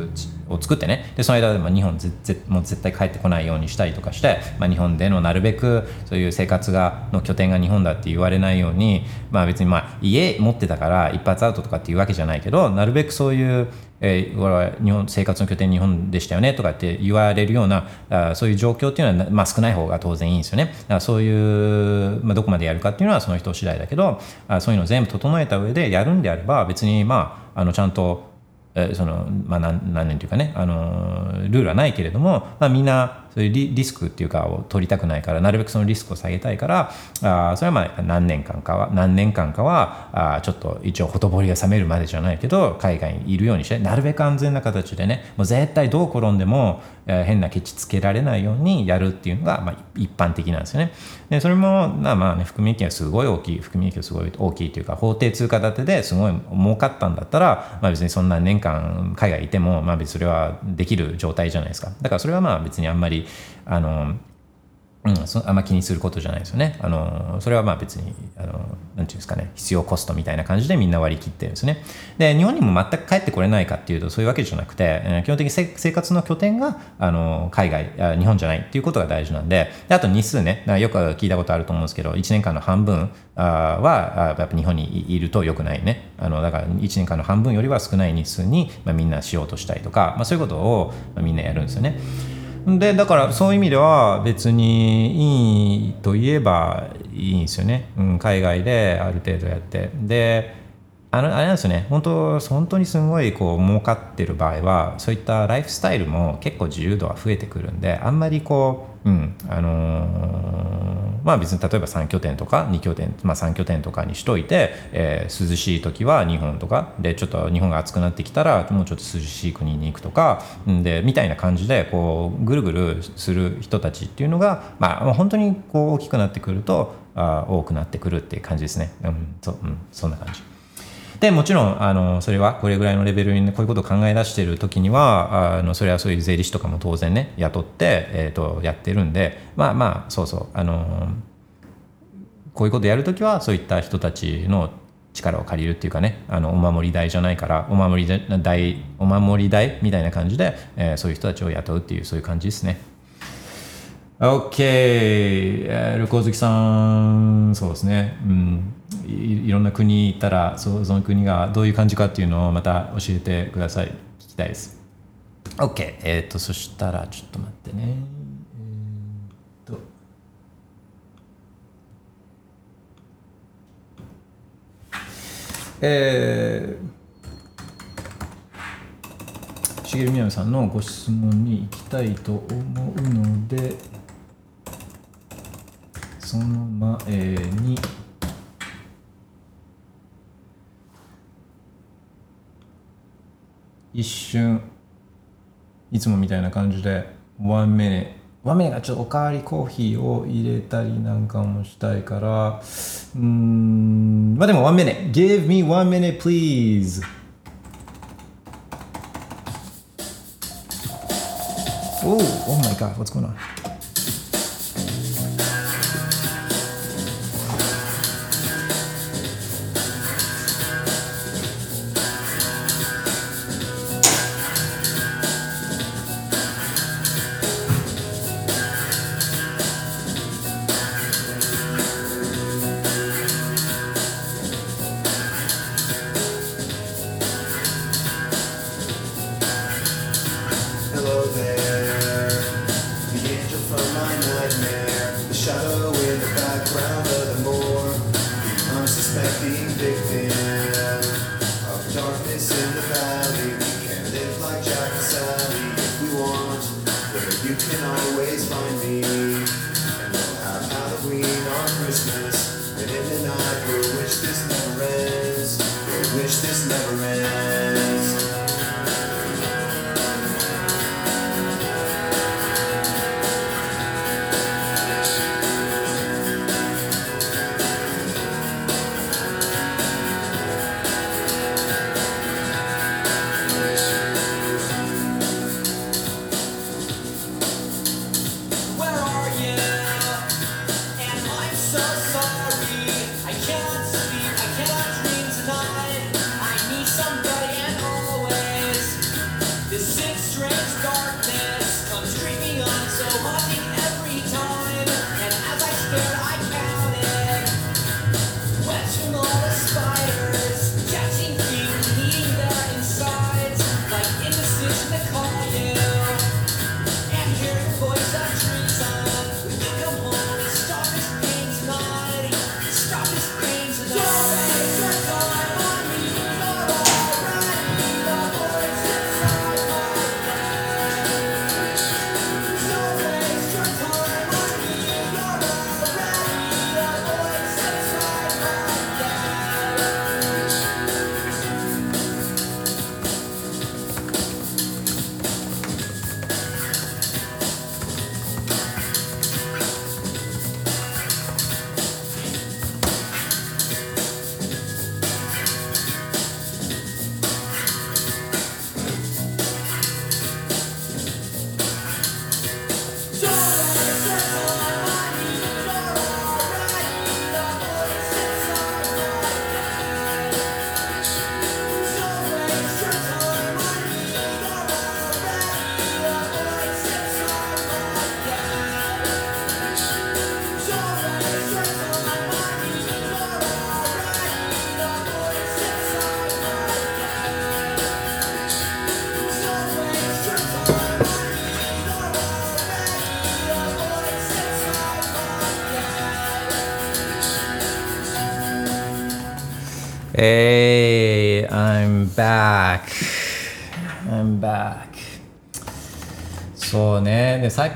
Speaker 2: を作ってね。でその間でも日本ぜぜもう絶対帰ってこないようにしたりとかして、まあ、日本でのなるべくそういう生活がの拠点が日本だって言われないように、まあ、別にまあ家も持ってたから一発アウトとかっていうわけじゃないけどなるべくそういう、えー、俺は日本生活の拠点日本でしたよねとかって言われるようなあそういう状況っていうのは、まあ、少ない方が当然いいんですよね。だからそういう、まあ、どこまでやるかっていうのはその人次第だけどあそういうのを全部整えた上でやるんであれば別にまああのちゃんとえそのまあ何何年というかねあのルールはないけれども、まあ、みんなそういうリスクっていうかを取りたくないからなるべくそのリスクを下げたいからあそれはまあ何年間かは何年間かはあちょっと一応ほとぼりが冷めるまでじゃないけど海外にいるようにしてなるべく安全な形でねもう絶対どう転んでも、えー、変なケチつけられないようにやるっていうのが、まあ、一般的なんですよね。でそれもまあまあね含み益がすごい大きい含み益がすごい大きいというか法定通貨建てですごい儲かったんだったら、まあ、別にそんな年間海外いても、まあ、別にそれはできる状態じゃないですかだからそれはまあ別にあんまりあのうん、そあんま気にすることじゃないですよね。あのそれはまあ別にあのなんていうんですかね必要コストみたいな感じでみんな割り切ってるんですね。で日本にも全く帰ってこれないかっていうとそういうわけじゃなくて基本的に生活の拠点があの海外あ日本じゃないっていうことが大事なんでであと日数ねよく聞いたことあると思うんですけど1年間の半分あはやっぱ日本にいるとよくないねあのだから1年間の半分よりは少ない日数に、まあ、みんなしようとしたりとか、まあ、そういうことを、まあ、みんなやるんですよね。でだからそういう意味では別にいいと言えばいいんですよね、うん、海外である程度やって。であのあれなんですよね本当本当にすごいこう儲かってる場合はそういったライフスタイルも結構自由度は増えてくるんであんまりこううんあのーまあ別に例えば3拠点とか2拠点、まあ、3拠点とかにしといて、えー、涼しい時は日本とかでちょっと日本が暑くなってきたらもうちょっと涼しい国に行くとかでみたいな感じでこうぐるぐるする人たちっていうのが、まあ、本当にこう大きくなってくるとあ多くなってくるっていう感じですね。うんそうん、そんな感じ。でもちろんあのそれはこれぐらいのレベルにこういうことを考え出している時にはあのそれはそういう税理士とかも当然ね雇って、えーと、やってるんでまあまあそうそうあのこういうことやるときはそういった人たちの力を借りるっていうかねあのお守り代じゃないからお守り代お守り代みたいな感じで、えー、そういう人たちを雇うっていうそういう感じですね。OK、えー、旅行好きさん。そうですね、うん。い、いろんな国行ったらそその国がどういう感じかっていうのをまた教えてください。聞きたいです。OK えっ、ー、とそしたらちょっと待ってね。え、っと。えー、しげるみなみさんのご質問に行きたいと思うのでその前に一瞬いつもみたいな感じでワンメネワンメネがちょっとおかわりコーヒーを入れたりなんかもしたいからうんまあでもワンメネ Give me one minute please. Oh, oh my god, what's going on?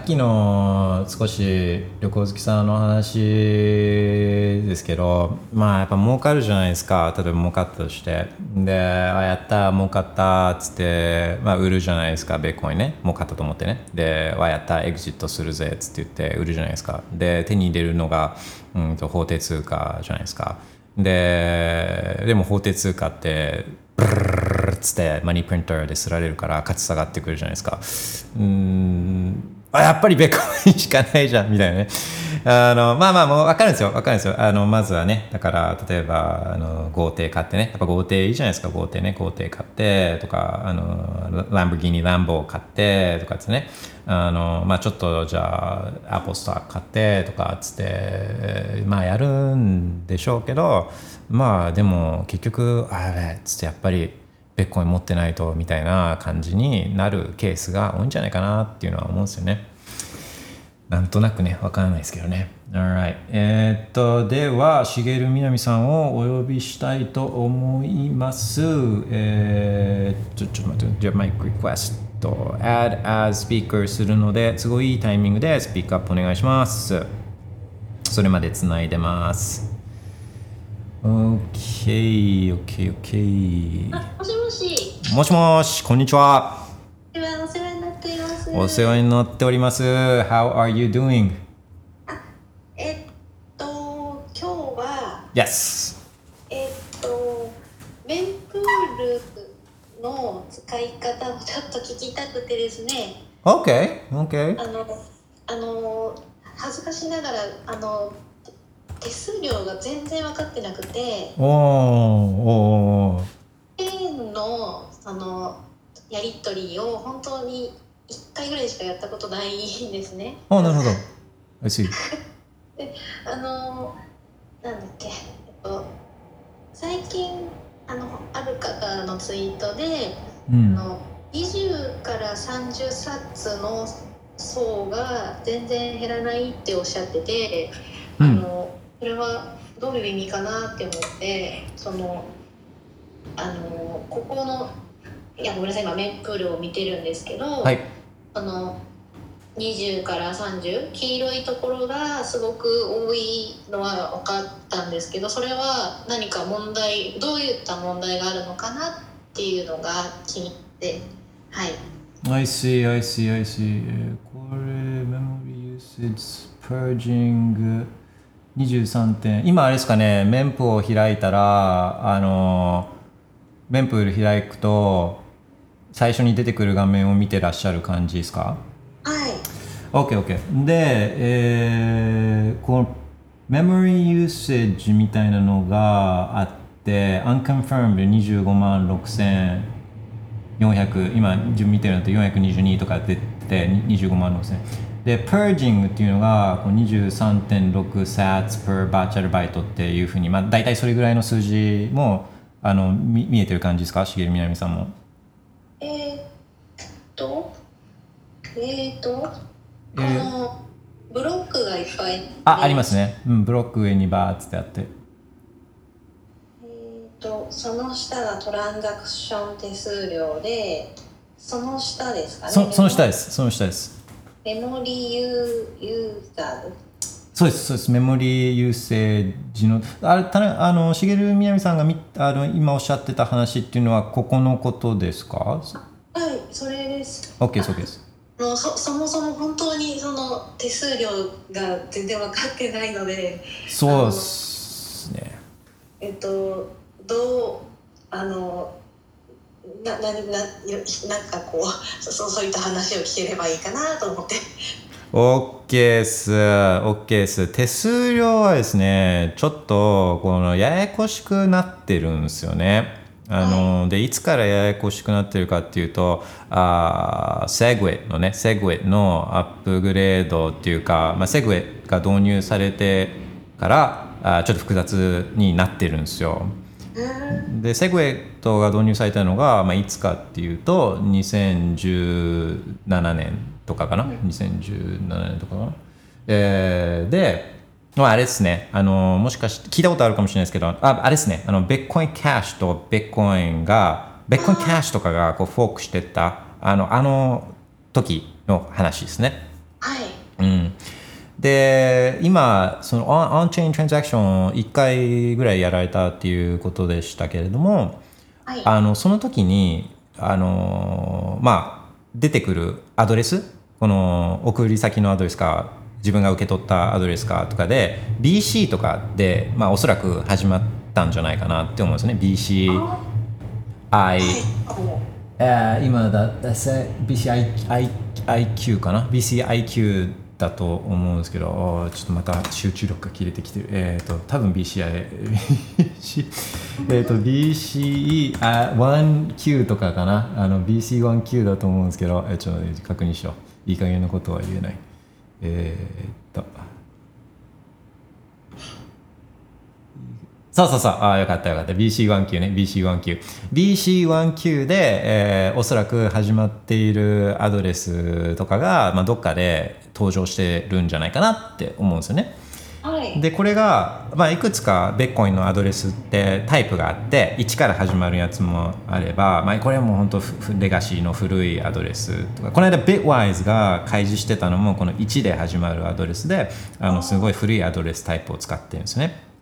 Speaker 2: っきの少し旅行好きさんの話ですけど、まあやっぱ儲かるじゃないですか。例えば儲かったとして。で、あ、やった、儲かったっつって、まあ売るじゃないですか、ベーコンね。儲かったと思ってね。で、あ、やった、エグジットするぜっつって言って売るじゃないですか。で、手に入れるのが、うんと法定通貨じゃないですか。ででも法定通貨ってブルルルルルっつってマニープリンターですられるから価値下がってくるじゃないですかうんあやっぱりベーコンしかないじゃんみたいなね。あのまあまあもう分かるんですよ分かるんですよ。あのまずはねだから例えばあの豪邸買ってね。やっぱ豪邸いいじゃないですか。豪邸ね豪邸買ってとかあのランボルギーニランボを買ってとかですね。あのまあちょっとじゃあアポストック買ってとかつってまあやるんでしょうけどまあでも結局あやべえつってやっぱりベッコイン持ってないとみたいな感じになるケースが多いんじゃないかなっていうのは思うんですよね。なんとなくね、わからないですけどね。Alright. えーっと、では、しげるみなみさんをお呼びしたいと思います。えー、ちょ、ちょっと待って、じゃあ、マイクリクエスト、add as speaker するので、都合いいいタイミングでスピークアップお願いします。それまでつないでます。OK、OK、OK。
Speaker 3: しもし。
Speaker 2: もしこんにちは。
Speaker 3: お世話になっています。
Speaker 2: お世話になっております。How are you doing?
Speaker 3: えっと、今日は、
Speaker 2: Yes.
Speaker 3: えっと、メンプールの使い方をちょっと聞きたくてですね。
Speaker 2: Okay, okay.
Speaker 3: あの、あの、恥ずかしながら、あの。手数料が全然分かってなくて、
Speaker 2: おーおー
Speaker 3: 円の、あの。やり取りを本当に一回ぐらいしかやったことないんですね。
Speaker 2: おーなるほど。I see.
Speaker 3: あのなんだっけ、えっと、最近あのある方のツイートで、
Speaker 2: うん。
Speaker 3: あの20から30冊の層が全然減らないっておっしゃってて、
Speaker 2: うん。
Speaker 3: あのそれはどういう意味かなって思ってそのあのここのいやごめんなさい今メンプールを見てるんですけど、
Speaker 2: はい。
Speaker 3: あの20から30黄色いところがすごく多いのは分かったんですけどそれは何か問題どういった問題があるのかなっていうのが気に入ってはい
Speaker 2: I see, I see, I see. えーこれ、memory usage purging 23点。今あれですかね、メンプを開いたら、あの、メンプール開くと、最初に出てくる画面を見てらっしゃる感じですか？
Speaker 3: はい
Speaker 2: OK, OK. で、えーこの memory usage みたいなのがあって、unconfirmed 25万6400、今自分見てるのと422とか出てて25万6000。で、purging っていうのがこう23.6 sats per batch byte っていうふうに、まあ大体それぐらいの数字もあの見見えてる感じですか？しげるみなみさんも。
Speaker 3: えー、っとえー、っとこ
Speaker 2: えー
Speaker 3: のブロックがいっぱい
Speaker 2: あ、ありますね。うん、ブロック上にバーってあって。
Speaker 3: えー、とその下がトランザクション手数料でその下ですかね
Speaker 2: そその下です。その下です。
Speaker 3: メモリーユーユーザー
Speaker 2: そうです、そうです。メモリーユーセージの、あれ、たなあの、しげるみなみさんがみあの今おっしゃってた話っていうのは、ここのことですか？
Speaker 3: はいそれです
Speaker 2: ?OK です、OK です。
Speaker 3: あのそそもそも本当にその手数料が全然分かってないので
Speaker 2: そうですね。
Speaker 3: えっとどうあのななななんかこうそそういった話を聞ければいいかなと思って
Speaker 2: OK です。OK です。手数料はですね、ちょっと、この、ややこしくなってるんですよね。あの、で、いつからややこしくなってるかっていうと、あセグウェイのね、セグウェイのアップグレードっていうか、まあ、セグウェイが導入されてから、あちょっと複雑になってるんですよ。
Speaker 3: うん
Speaker 2: で、セグウェイトが導入されたのが、まあ、いつかっていうと、2017年とかかな、2017年とかかな？えーで、まあ、あれですね。あの、もしかして、聞いたことあるかもしれないですけど、ああれですね。あの、ビットコインキャッシュとビットコインが、ビットコインキャッシュとかがこうフォークしてった、あの、あの時の話ですね。
Speaker 3: はい
Speaker 2: うん。で、今、そのオンオンチェーントランザクションを1回ぐらいやられたっていうことでしたけれども、
Speaker 3: はい
Speaker 2: あのその時にあのまあ出てくるアドレス？この送り先のアドレスか自分が受け取ったアドレスかとかで BC とかで、まあ、おそらく始まったんじゃないかなって思うんですね。BCI
Speaker 3: こ
Speaker 2: えー今だ BCIQ かな？BCIQ だと思うんですけどちょっとまた集中力が切れてきてる。えっ、と多分 BCI BC えっと BCE あ 1Q とかかな。あの BC1Q だと思うんですけどえーちょっと確認しよう。いい加減なことは言えない。えーっとそうそうそう。ああ、よかったよかった。BC1Q ね。BC1Q。BC1Q で、えーおそらく始まっているアドレスとかが、まあ、どっかで登場してるんじゃないかなって思うんですよね。
Speaker 3: うはい
Speaker 2: で、これが、まあ、いくつかベッコインのアドレスってタイプがあって、1から始まるやつもあれば、まあ、これはもう本当ふレガシーの古いアドレスとか、この間 Bitwise が開示してたのも、この1で始まるアドレスで、あのすごい古いアドレスタイプを使ってるんですよね。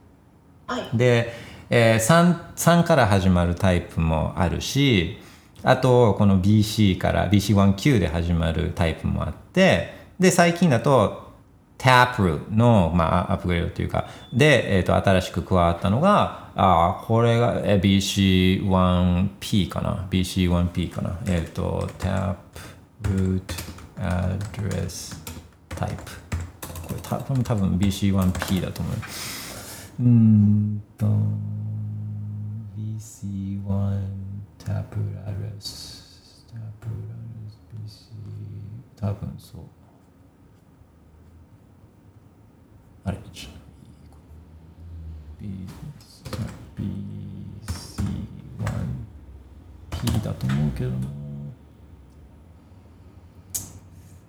Speaker 2: で、えー 3, 3から始まるタイプもあるしあとこの BC から BC1Q で始まるタイプもあってで最近だと Taproot の、まあ、アップグレードというかで、えー、と新しく加わったのがあこれが BC1P かな？BC1P かな？えっ、と Taproot Address Type これ多分多分 BC1P だと思う。うーんと BC1 タプラレスタプラレス BC 多分そうあれちょっと BC1P だと思うけどな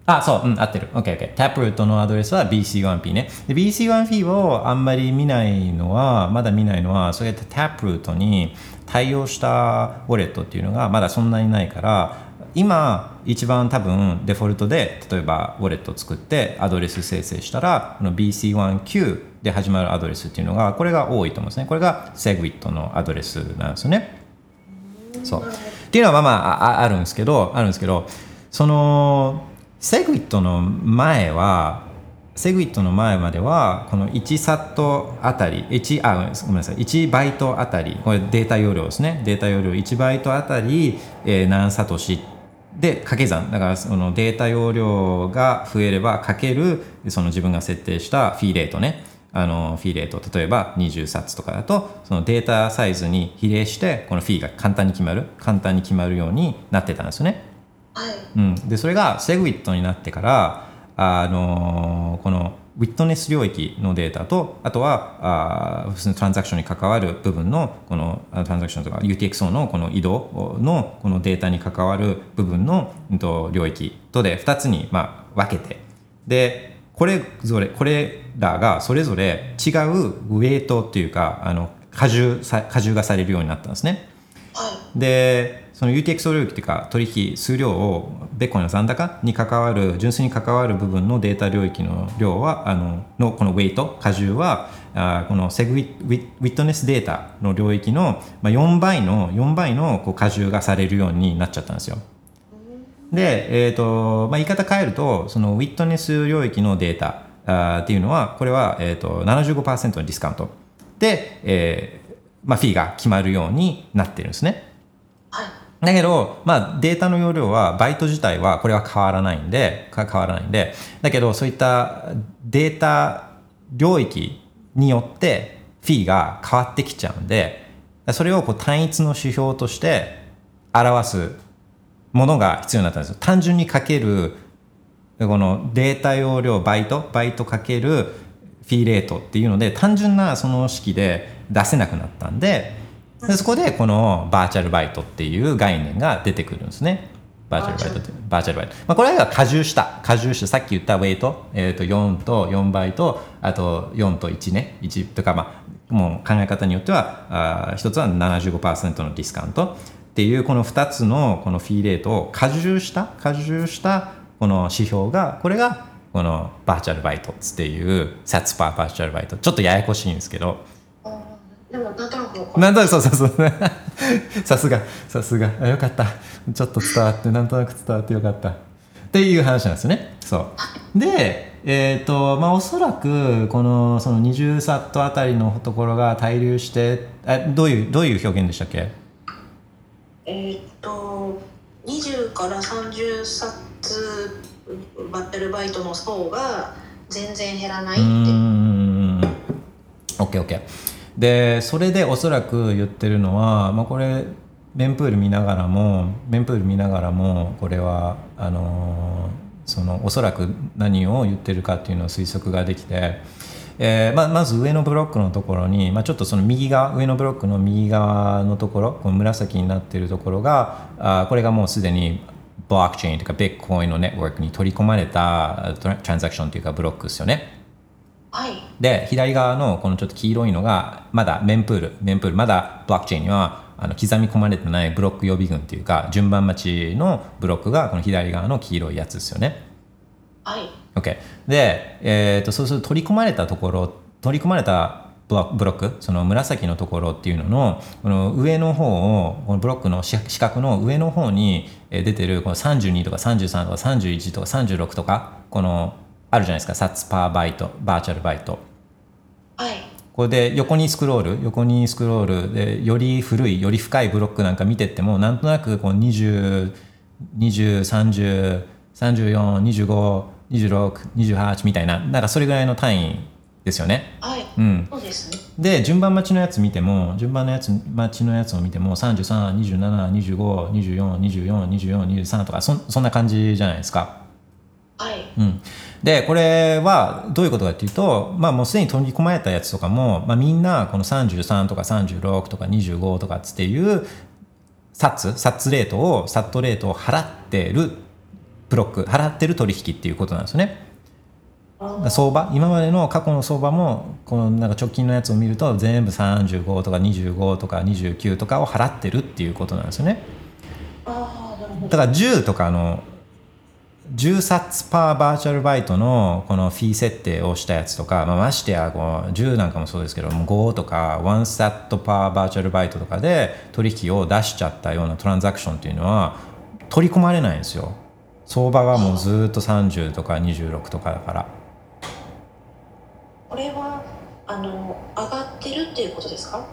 Speaker 2: あ、そう、うん、合ってる。OK、OK。Taproot のアドレスは BC1P ね。BC1P をあんまり見ないのは、まだ見ないのは、そうやって Taproot に対応したウォレットっていうのがまだそんなにないから、今、一番多分デフォルトで、例えばウォレットを作ってアドレス生成したら、この BC1Q で始まるアドレスっていうのが、これが多いと思うんですね。これが Segwit のアドレスなんですよね。そう。っていうのはまあまあああるんですけど、あるんですけど、その、セグウィットの前は、セグウィットの前までは、この1サットあたり、1、あ、ごめんなさい、1バイトあたり、これデータ容量ですね。データ容量1バイトあたり、えー何サトシで掛け算だからそのデータ容量が増えればかけるその自分が設定したフィーレートねあのフィーレート例えば20冊とかだとそのデータサイズに比例してこのフィーが簡単に決まる簡単に決まるようになってたんですよね。
Speaker 3: はい。
Speaker 2: うん、でそれがセグウィットになってからあのこのウィットネス領域のデータとあとはあ普通のトランザクションに関わる部分のこのあトランザクションとか UTXO のこの移動のこのデータに関わる部分の、うんと、領域とで2つに、まあ、分けて。でこれぞれこれらがそれぞれ違うウェイトっていうかあの加重さ加重がされるようになったんですね。
Speaker 3: はい。
Speaker 2: でその UTXO 領域というか取引数量をベッコンの残高に関わる純粋に関わる部分のデータ領域の量はあののこのウェイト荷重はあこのセグウィウィウィットネスデータの領域の、まあ、4倍の4倍のこう荷重がされるようになっちゃったんですよ。で、えーとまあ、言い方変えるとそのウィットネス領域のデータあーっていうのはこれは、えー、と75%のディスカウントで、えーまあ、フィーが決まるようになってるんですね。だけど、まあ、データの容量はバイト自体はこれは変わらないんで変わらないんでだけどそういったデータ領域によってフィーが変わってきちゃうんでそれをこう単一の指標として表すものが必要になったんですよ。単純にかけるこのデータ容量バイトバイトかけるフィーレートっていうので単純なその式で出せなくなったんででそこでこのバーチャルバイトっていう概念が出てくるんですね。バーチャルバイトってバーチャルバイト、まあ、これは荷重した。荷重した。さっき言ったウェイト,、えー、と4と4倍とあと4と1ね。1とかまあもう考え方によってはあ一つは75%のディスカウント。っていうこの2つのこのフィーレートを荷重した。荷重したこの指標がこれがこのバーチャルバイトっていうサツパーバーチャルバイトちょっとややこしいんですけど
Speaker 3: でもなんとなく
Speaker 2: なんとなくそうそうそう。さすがさすが。あよかった。ちょっと伝わってなんとなく伝わってよかった。っていう話なんですよね。そう。でえっ、とまあおそらくこのその20サットあたりのところが滞留してあどういうどういう表現でしたっけ？
Speaker 3: えーっと20から30冊バッテルバイトの層が全然減らないうって
Speaker 2: ーん OKOK でそれでおそらく言ってるのは、まあ、これメンプール見ながらもメンプール見ながらもこれはあのそのおそらく何を言ってるかっていうのを推測ができて、えーまあ、まず上のブロックのところに、まあ、ちょっとその右側上のブロックの右側のところこの紫になってるところがあこれがもうすでにブロックチェーンというかビットコインのネットワークに取り込まれたトランザクションというかブロックですよね。
Speaker 3: はい。
Speaker 2: で左側のこのちょっと黄色いのがまだメンプールメンプールまだブロックチェーンにはあの刻み込まれてないブロック予備軍っていうか順番待ちのブロックがこの左側の黄色いやつですよね。
Speaker 3: はい。
Speaker 2: OK で、えー、とそうすると取り込まれたところ取り込まれたブロックその紫のところっていうののこの上の方をこのブロックの四四角の上の方にえー出てるこの32とか33とか31とか36とかこのあるじゃないですか。サッツパーバイトバーチャルバイト。
Speaker 3: はい。
Speaker 2: これで横にスクロール横にスクロールでより古いより深いブロックなんか見てってもなんとなくこう20203034252628みたいななんかそれぐらいの単位ですよね。
Speaker 3: はい、
Speaker 2: うん、
Speaker 3: そうですね。
Speaker 2: で順番待ちのやつ見ても順番のやつ待ちのやつを見ても33272524242423とかそんそんな感じじゃないですか。
Speaker 3: はい。
Speaker 2: うん、でこれはどういうことかっていうと、まあ、もうすでに取り込まれたやつとかも、まあ、みんなこの33とか36とか25とかつっていうサッツサッツレートをサットレートを払ってるブロック払ってる取引っていうことなんですよね。相場今までの過去の相場もこのなんか直近のやつを見ると全部35とか25とか29とかを払ってるっていうことなんですよね。だから10とかの10サッツパーバーチャルバイトのこのフィー設定をしたやつとか、まあ、ましてやこう10なんかもそうですけども5とか1サットパーバーチャルバイトとかで取引を出しちゃったようなトランザクションっていうのは取り込まれないんですよ。相場がもうずっと30とか26とかだから。
Speaker 3: これはあの上がってるっていうことですか？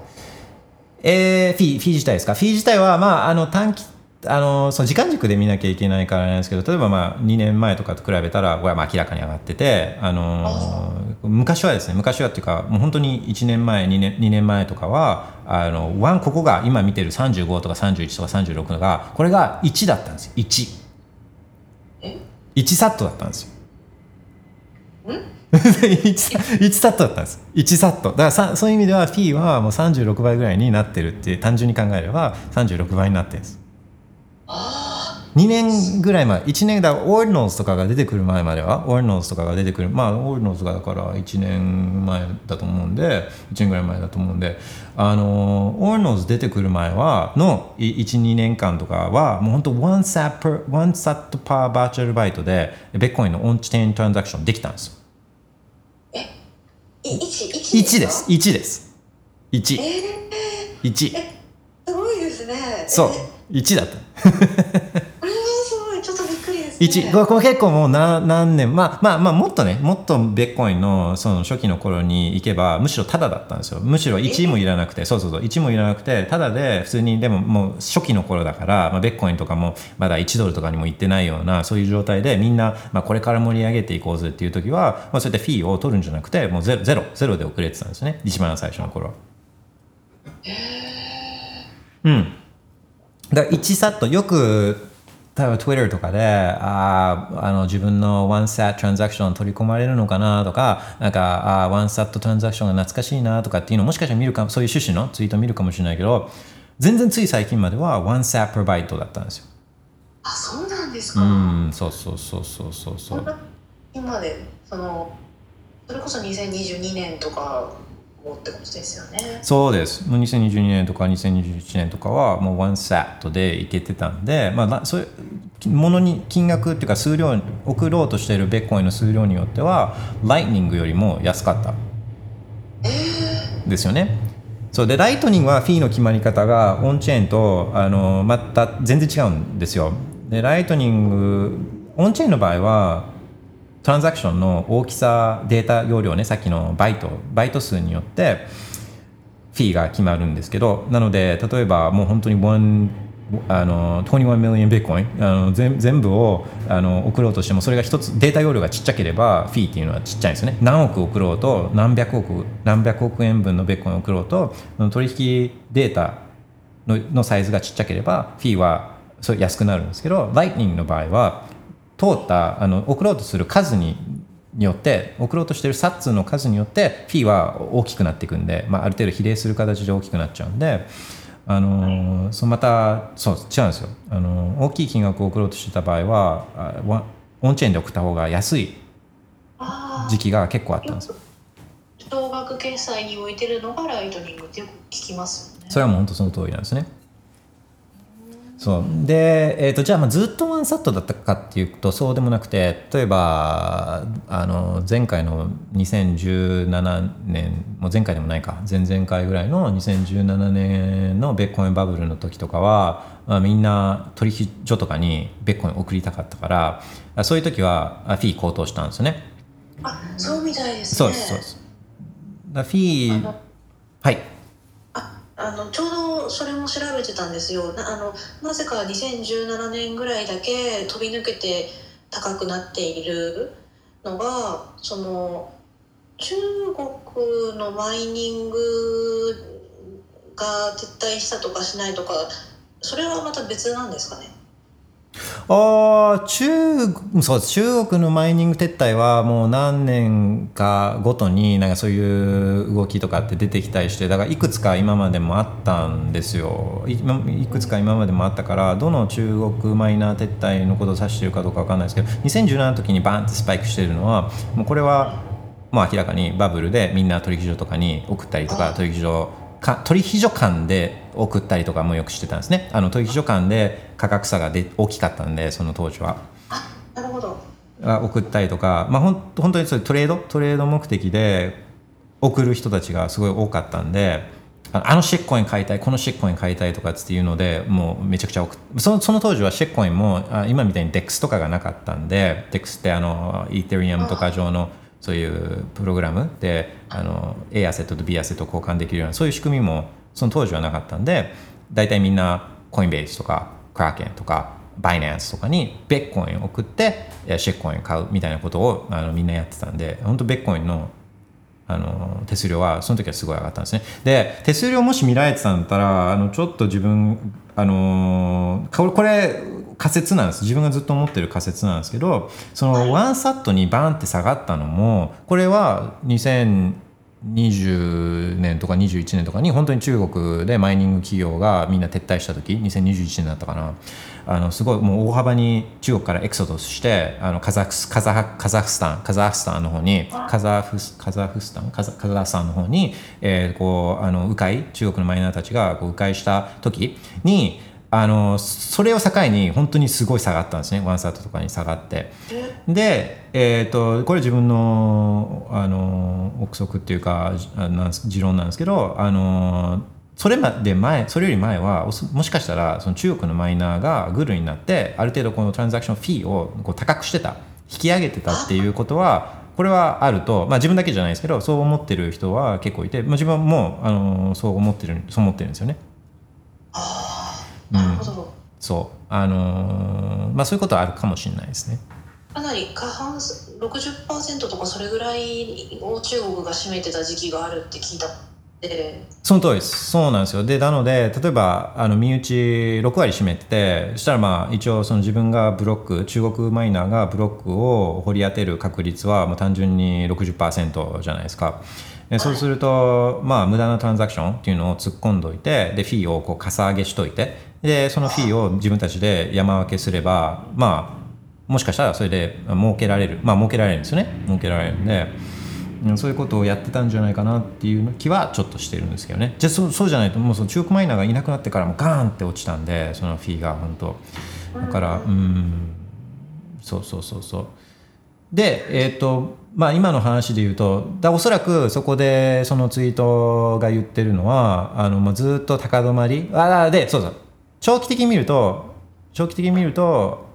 Speaker 2: えー、フィーフィー自体ですか？フィー自体は、まあ、あの短期あのその時間軸で見なきゃいけないからなんですけど例えばまあ2年前とかと比べたらこれはまあ明らかに上がってて、あの昔はですね昔はっていうかもう本当に1年前2年 ,2 年前とかはあのワンここが今見てる35とか31とか36とかこれが1だったんですよ。1。
Speaker 3: え
Speaker 2: ？1サットだったんですよ。1, 1サットだったんです。1サット。だからさそういう意味では P はもう36倍ぐらいになってるって単純に考えれば36倍になってるんです2年ぐらい前1年だ Ordinals とかが出てくる前までは Ordinals とかが出てくるまあ Ordinals がだから1年前だと思うんで1年ぐらい前だと思うんであの Ordinals 出てくる前はの12年間とかはもう本当1サット one sat per バーチャルバイトでベッコインのオンチェーントランザクションできたんですよ。
Speaker 3: い一一
Speaker 2: 1です。1です。1
Speaker 3: え
Speaker 2: 1
Speaker 3: ー、すごいですね。
Speaker 2: そう。
Speaker 3: え。
Speaker 2: 1だった1これこれ結構もう何何年まあまあまあもっとねもっとベッコインのその初期の頃に行けばむしろタダだったんですよ。むしろ1もいらなくてそうそうそう。1もいらなくてタダで普通にでももう初期の頃だから、まあ、ベッコインとかもまだ1ドルとかにも行ってないようなそういう状態でみんな、まあ、これから盛り上げていこうぜっていう時は、まあ、そうやってフィーを取るんじゃなくてもうゼロゼロゼロで遅れてたんですね。一番最初の頃。は。うん。だから1サットよく例えば Twitter とかであーあの自分の one sat トランザクション取り込まれるのかなとかなんかあー one sat トランザクションが懐かしいなとかっていうのをもしかしたら見るかそういう趣旨のツイートを見るかもしれないけど全然つい最近までは one sat per byte だったんですよ。
Speaker 3: あそうなんです
Speaker 2: う
Speaker 3: か、
Speaker 2: んそうそうそうそうそうそう。
Speaker 3: 今でそのそれこそ2022年とかってことですよね。
Speaker 2: そうです。もう2022年とか2021年とかはもう one sat でいけてたんで、まあ、そういうものに金額っていうか数量送ろうとしているベッコインの数量によってはライトニングよりも安かったですよね。そう。でライトニングはフィーの決まり方がオンチェーンとあのまた全然違うんですよ。でライトニングオンチェーンの場合はトランザクションの大きさデータ容量ねさっきのバイトバイト数によってフィーが決まるんですけどなので例えばもう本当に1あの21 million ビットコインあの全部をあの送ろうとしてもそれが一つデータ容量がちっちゃければフィーっていうのはちっちゃいんですよね。何億送ろうと何百億何百億円分のビットコインを送ろうと取引データののサイズがちっちゃければフィーはそれ安くなるんですけどライトニングの場合は通ったあの送ろうとする数にによって送ろうとしているサッツの数によってフィーは大きくなっていくんで、まあ、ある程度比例する形で大きくなっちゃうんで、あのそうまたそう違うんですよ、あの大きい金額を送ろうとしてた場合はオンチェーンで送った方が安い時期が結構あったんですよ。
Speaker 3: 少額決済に置いてるのがライトニングってよく聞きますよね。
Speaker 2: それはもう本当その通りなんですね。そう。で、えー、とじゃあまあずっとワンサットだったかっていうとそうでもなくて例えばあの前回の2017年もう前回でもないか前々回ぐらいの2017年のベッコインバブルの時とかは、まあ、みんな取引所とかにベッコイン送りたかったからあそういう時はあフィー高騰したんですよね。
Speaker 3: あそうみたいですね。
Speaker 2: そうですそうです。だフィーはい。
Speaker 3: ああのちょうそれも調べてたんですよ。なあのなぜか2017年ぐらいだけ飛び抜けて高くなっているのがその中国のマイニングが撤退したとかしないとかそれはまた別なんですかね？
Speaker 2: あ中そう中国のマイニング撤退はもう何年かごとになんかそういう動きとかって出てきたりしてだからいくつか今までもあったんですよ。いいくつか今までもあったからどの中国マイナー撤退のことを指しているかどうかわかんないですけど2017の時にバーンってスパイクしてるのはもうこれはもう明らかにバブルでみんな取引所とかに送ったりとか取引所か取引所間で送ったりとかもよくしてたんですね。あの取引所間で価格差がで大きかったんでその当時は。
Speaker 3: あなるほど。
Speaker 2: あ送ったりとか、まあ、ほん本当にそういうトレードトレード目的で送る人たちがすごい多かったんでああのシェッコイン買いたいこのシェッコイン買いたいとかっていうのでもうめちゃくちゃ送っそのその当時はシェッコインもあ今みたいに DEX とかがなかったんで DEX ってあのイーテリアムとか上のそういうプログラムであの A アセットと B アセットを交換できるようなそういう仕組みもその当時はなかったんで大体みんなコインベースとかクラーケンとかバイナンスとかにベッコインを送ってシェッコインを買うみたいなことをあのみんなやってたんで本当ベッコインのあの手数料はその時はすごい上がったんですね。で手数料もし見られてたんだったらあのちょっと自分あのこれ仮説なんです。自分がずっと思ってる仮説なんですけどそのワンサットにバンって下がったのもこれは2020年とか21年とかに本当に中国でマイニング企業がみんな撤退した時2021年だったかな。あのすごいもう大幅に中国からエクソドスしてあのカザフスカザカザフスタンカザフスタンの方にカザフスカザフスタン？カザカザフスタンの方に、えーこうあの迂回中国のマイナーたちがこう迂回した時にあのそれを境に本当にすごい下がったんですね。ワンサートとかに下がって。で、えー、とこれ自分のあの憶測っていうかあなんです持論なんですけどあのそれまで前それより前はもしかしたらその中国のマイナーがグルになってある程度このトランザクションフィーをこう高くしてた。引き上げてたっていうことはこれはあると、まあ、自分だけじゃないですけどそう思ってる人は結構いて、まあ、自分もあのそう思ってるそう思ってるんですよね。
Speaker 3: なるほど、
Speaker 2: そうあのーまあそういうことはあるかもしれないですね。
Speaker 3: かなり過半数60%とかそれぐらいを中国が占めてた時期があるって聞いたて
Speaker 2: その通りです。そうなんですよ。で、なので、例えば、あの、身内6割占めてて、そしたらまあ、一応その自分がブロック、中国マイナーがブロックを掘り当てる確率は、もう単純に60%じゃないですか。でそうすると、まあ、無駄なトランザクションっていうのを突っ込んどいて、で、フィーをこう、かさ上げしといて、で、そのフィーを自分たちで山分けすれば、まあ、もしかしたらそれで儲けられる。まあ、儲けられるんですよね。儲けられるんで、そういうことをやってたんじゃないかなっていう気はちょっとしてるんですけどね。じゃあそうそうじゃないともうその中国マイナーがいなくなってからもガーンって落ちたんでそのフィーが本当。だからうん。そうそうそうそう。でえっ、とまあ今の話で言うとだおそらくそこでそのツイートが言ってるのはあのもうずっと高止まり。あでそうそう。長期的に見ると長期的に見ると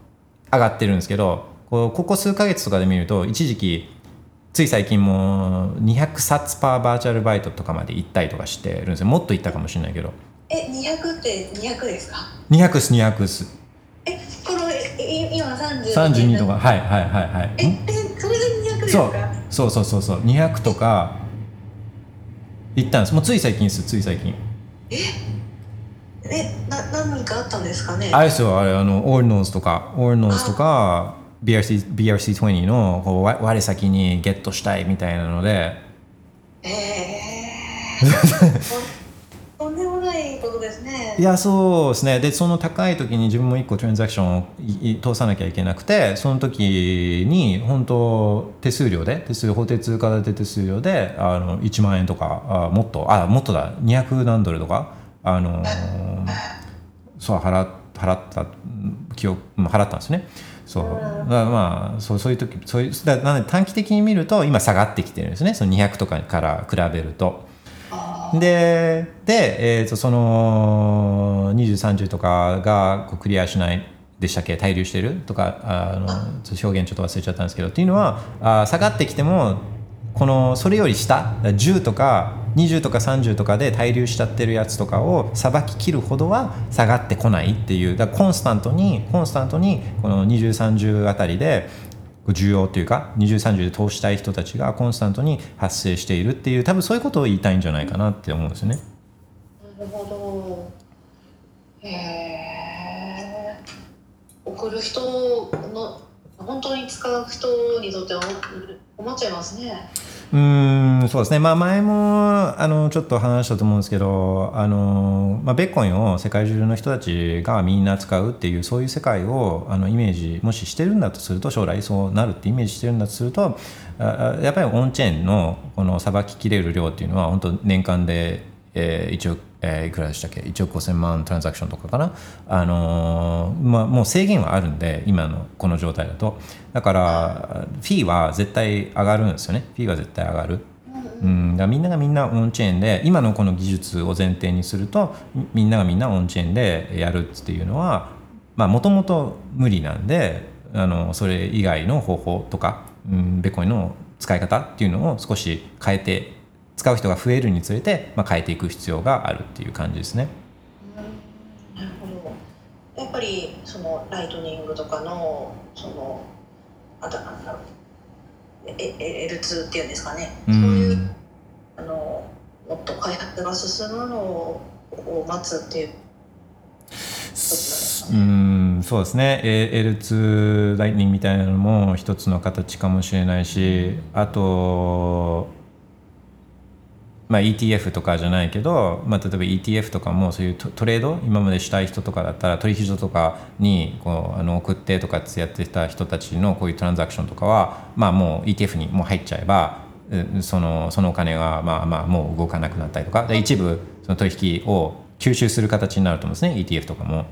Speaker 2: 上がってるんですけどこうここ数ヶ月とかで見ると一時期つい最近も200冊パーバーチャルバイトとかまで行ったりとかしてるんですよ。もっと行ったかもしれないけど。
Speaker 3: え200って200ですか
Speaker 2: ？200す200す。
Speaker 3: えこの今30
Speaker 2: 32とか？はいはいはいはい。
Speaker 3: えそれで200です
Speaker 2: そう。
Speaker 3: か
Speaker 2: そうそうそうそう。200とか行ったんです。もうつい最近ですつい最近。
Speaker 3: えな何かあったんですかね？
Speaker 2: あれですよあれあの Ordinals とか Ordinals とか BRC BRC20 のこうわ我先にゲットしたいみたいなので。
Speaker 3: えー、とんでもないことですね。
Speaker 2: いやそうですね。でその高い時に自分も1個トランザクションを通さなきゃいけなくてその時に本当手数料で手数料法定通貨建て手数料であの1万円とかあもっとあもっとだ。200何ドルとかあのそう払払ったうん記憶うん払ったんですね。そう。まあそうそういう時そういうだなので短期的に見ると今下がってきてるんですね。その200とかから比べると。でで、えー、とその2030とかがこうクリアしないでしたっけ？滞留してる？とかあの表現ちょっと忘れちゃったんですけど。っていうのはあ下がってきてもこのそれより下10とか20とか30とかで滞留しちゃってるやつとかをさばききるほどは下がってこないっていうだコンスタントにコンスタントにこの2030あたりで需要というか2030で投資したい人たちがコンスタントに発生しているっていう多分そういうことを言いたいんじゃないかなって思うんですね。
Speaker 3: なるほどへえ送る人の本当に使う人にとっては思っちゃいますね。
Speaker 2: うんそうですね、まあ、前もあのちょっと話したと思うんですけどあの、まあ、ベッコンを世界中の人たちがみんな使うっていうそういう世界をあのイメージもししてるんだとすると将来そうなるってイメージしてるんだとするとあやっぱりオンチェーンのこのさばききれる量っていうのは本当年間で、えー、1億えーいくらでしたっけ？1億5000万トランザクションとかかな、あのーまあ、もう制限はあるんで今のこの状態だと。だからフィーは絶対上がるんですよね。フィーは絶対上がる、うん、だみんながみんなオンチェーンで今のこの技術を前提にするとみんながみんなオンチェーンでやるっていうのはもともと無理なんであのそれ以外の方法とか、うん、ベコインの使い方っていうのを少し変えて使う人が増えるにつれて、まあ、変えていく必要があるっていう感じですね。
Speaker 3: なるほど。やっぱりそのライトニングとかのそのあとなんだろう。ええ L2 っていうんですかね、
Speaker 2: う
Speaker 3: そういうんあのもっと開発が進むのを待つっていう
Speaker 2: うんそうですね。A- L2 ライトニングみたいなのも一つの形かもしれないしあと、まあ、ETF とかじゃないけど、まあ、例えば ETF とかもそういうトトレード今までしたい人とかだったら取引所とかにこうあの送ってとかってやってた人たちのこういうトランザクションとかは、まあ、もう ETF にもう入っちゃえばうんそのそのお金がまあまあもう動かなくなったりとかで一部その取引を吸収する形になると思うんですね ETF とかも。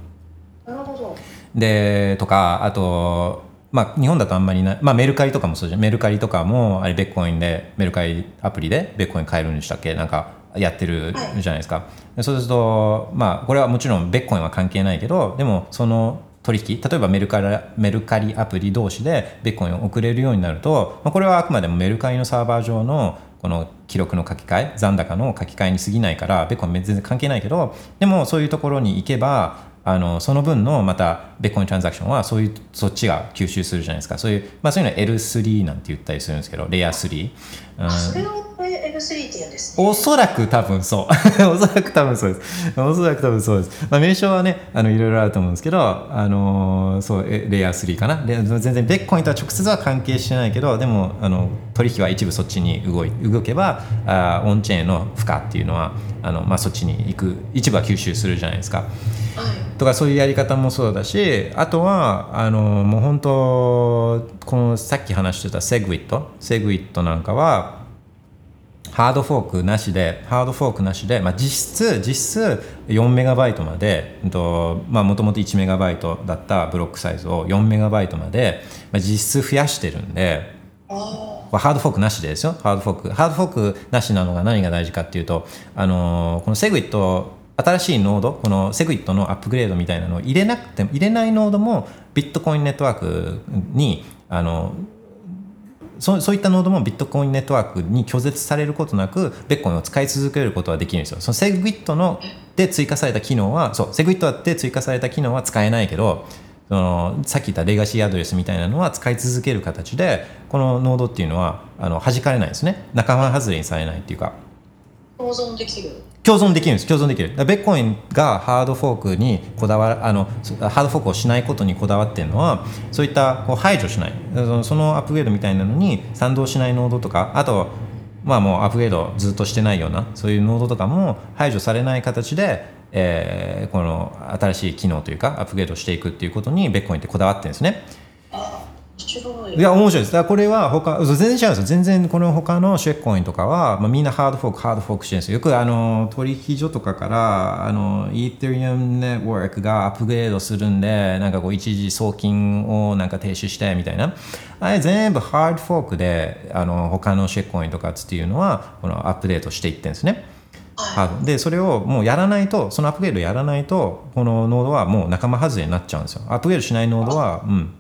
Speaker 3: なるほど
Speaker 2: でとかあと、まあ、日本だとあんまりな、まあ、メルカリとかもそうじゃん。メルカリとかもあれベッコインでメルカリアプリでベッコイン買えるんでしたっけ？なんかやってるじゃないですか、でそうするとまあこれはもちろんベッコインは関係ないけどでもその取引例えばメルカリメルカリアプリ同士でベッコインを送れるようになると、まあ、これはあくまでもメルカリのサーバー上のこの記録の書き換え残高の書き換えに過ぎないからベッコイン全然関係ないけどでもそういうところに行けばあのその分のまたベッコイントランザクションはそういうそっちが吸収するじゃないですか。そういう,、まあ、そういうのは L3 なんて言ったりするんですけどレイヤー3、うん。
Speaker 3: あそれを L3 3って言うんですね。
Speaker 2: おそらく多分そう。おそらく多分そうです。おそらく多分そうです、まあ、名称はねあのいろいろあると思うんですけどあのーそうえレイヤー3かな。で全然ベッコインとは直接は関係してないけどでもあの取引は一部そっちに動い動けばあーオンチェーンの負荷っていうのはあの、まあ、そっちに行く一部は吸収するじゃないですか。
Speaker 3: はい。
Speaker 2: とかそういうやり方もそうだしあとはあのもう本当このさっき話してたセグウィットセグウィットなんかはハードフォークなしでハードフォークなしで、まあ、実質実質4メガバイトまでもともと1メガバイトだったブロックサイズを4メガバイトまで、まあ、実質増やしてるんでハードフォークなしでですよ。ハードフォークハードフォークなしなのが何が大事かっていうと、あのーこの SegWit 新しいノードこの SegWit のアップグレードみたいなのを入れなくても入れないノードもビットコインネットワークにあのそうそういったノードもビットコインネットワークに拒絶されることなくベッコインを使い続けることはできるんですよ。そのセグウィットので追加された機能はそうセグウィットで追加された機能は使えないけどそのさっき言ったレガシーアドレスみたいなのは使い続ける形でこのノードっていうのはあの弾かれないですね。仲間外れにされないっていうか。
Speaker 3: 共存できる。
Speaker 2: 共存できるんです。共存できる。ベッコインがハードフォークにこだわあのハードフォークをしないことにこだわってるのはそういったこう排除しない。そのそのアップグレードみたいなのに賛同しないノードとかあとまあもうアップグレードずっとしてないようなそういうノードとかも排除されない形で、えーこの新しい機能というかアップグレードしていくっていうことにビットコインってこだわってるんですね。
Speaker 3: い。
Speaker 2: いや面白いです。だからこれは他全然違うんですよ。全然この他の shitcoin とかは、まあ、みんなハードフォークハードフォークしてるんですよ。よくあの取引所とかからあのイーサリアムネットワークがアップグレードするんでなんかこう一時送金をなんか停止してみたいな。あれ全部ハードフォークであの他のシェックコインとかっていうのはこのアップデートしていってるんですね。ハードでそれをもうやらないとそのアップグレードやらないとこのノードはもう仲間外れになっちゃうんですよ。アップグレードしないノードはうん。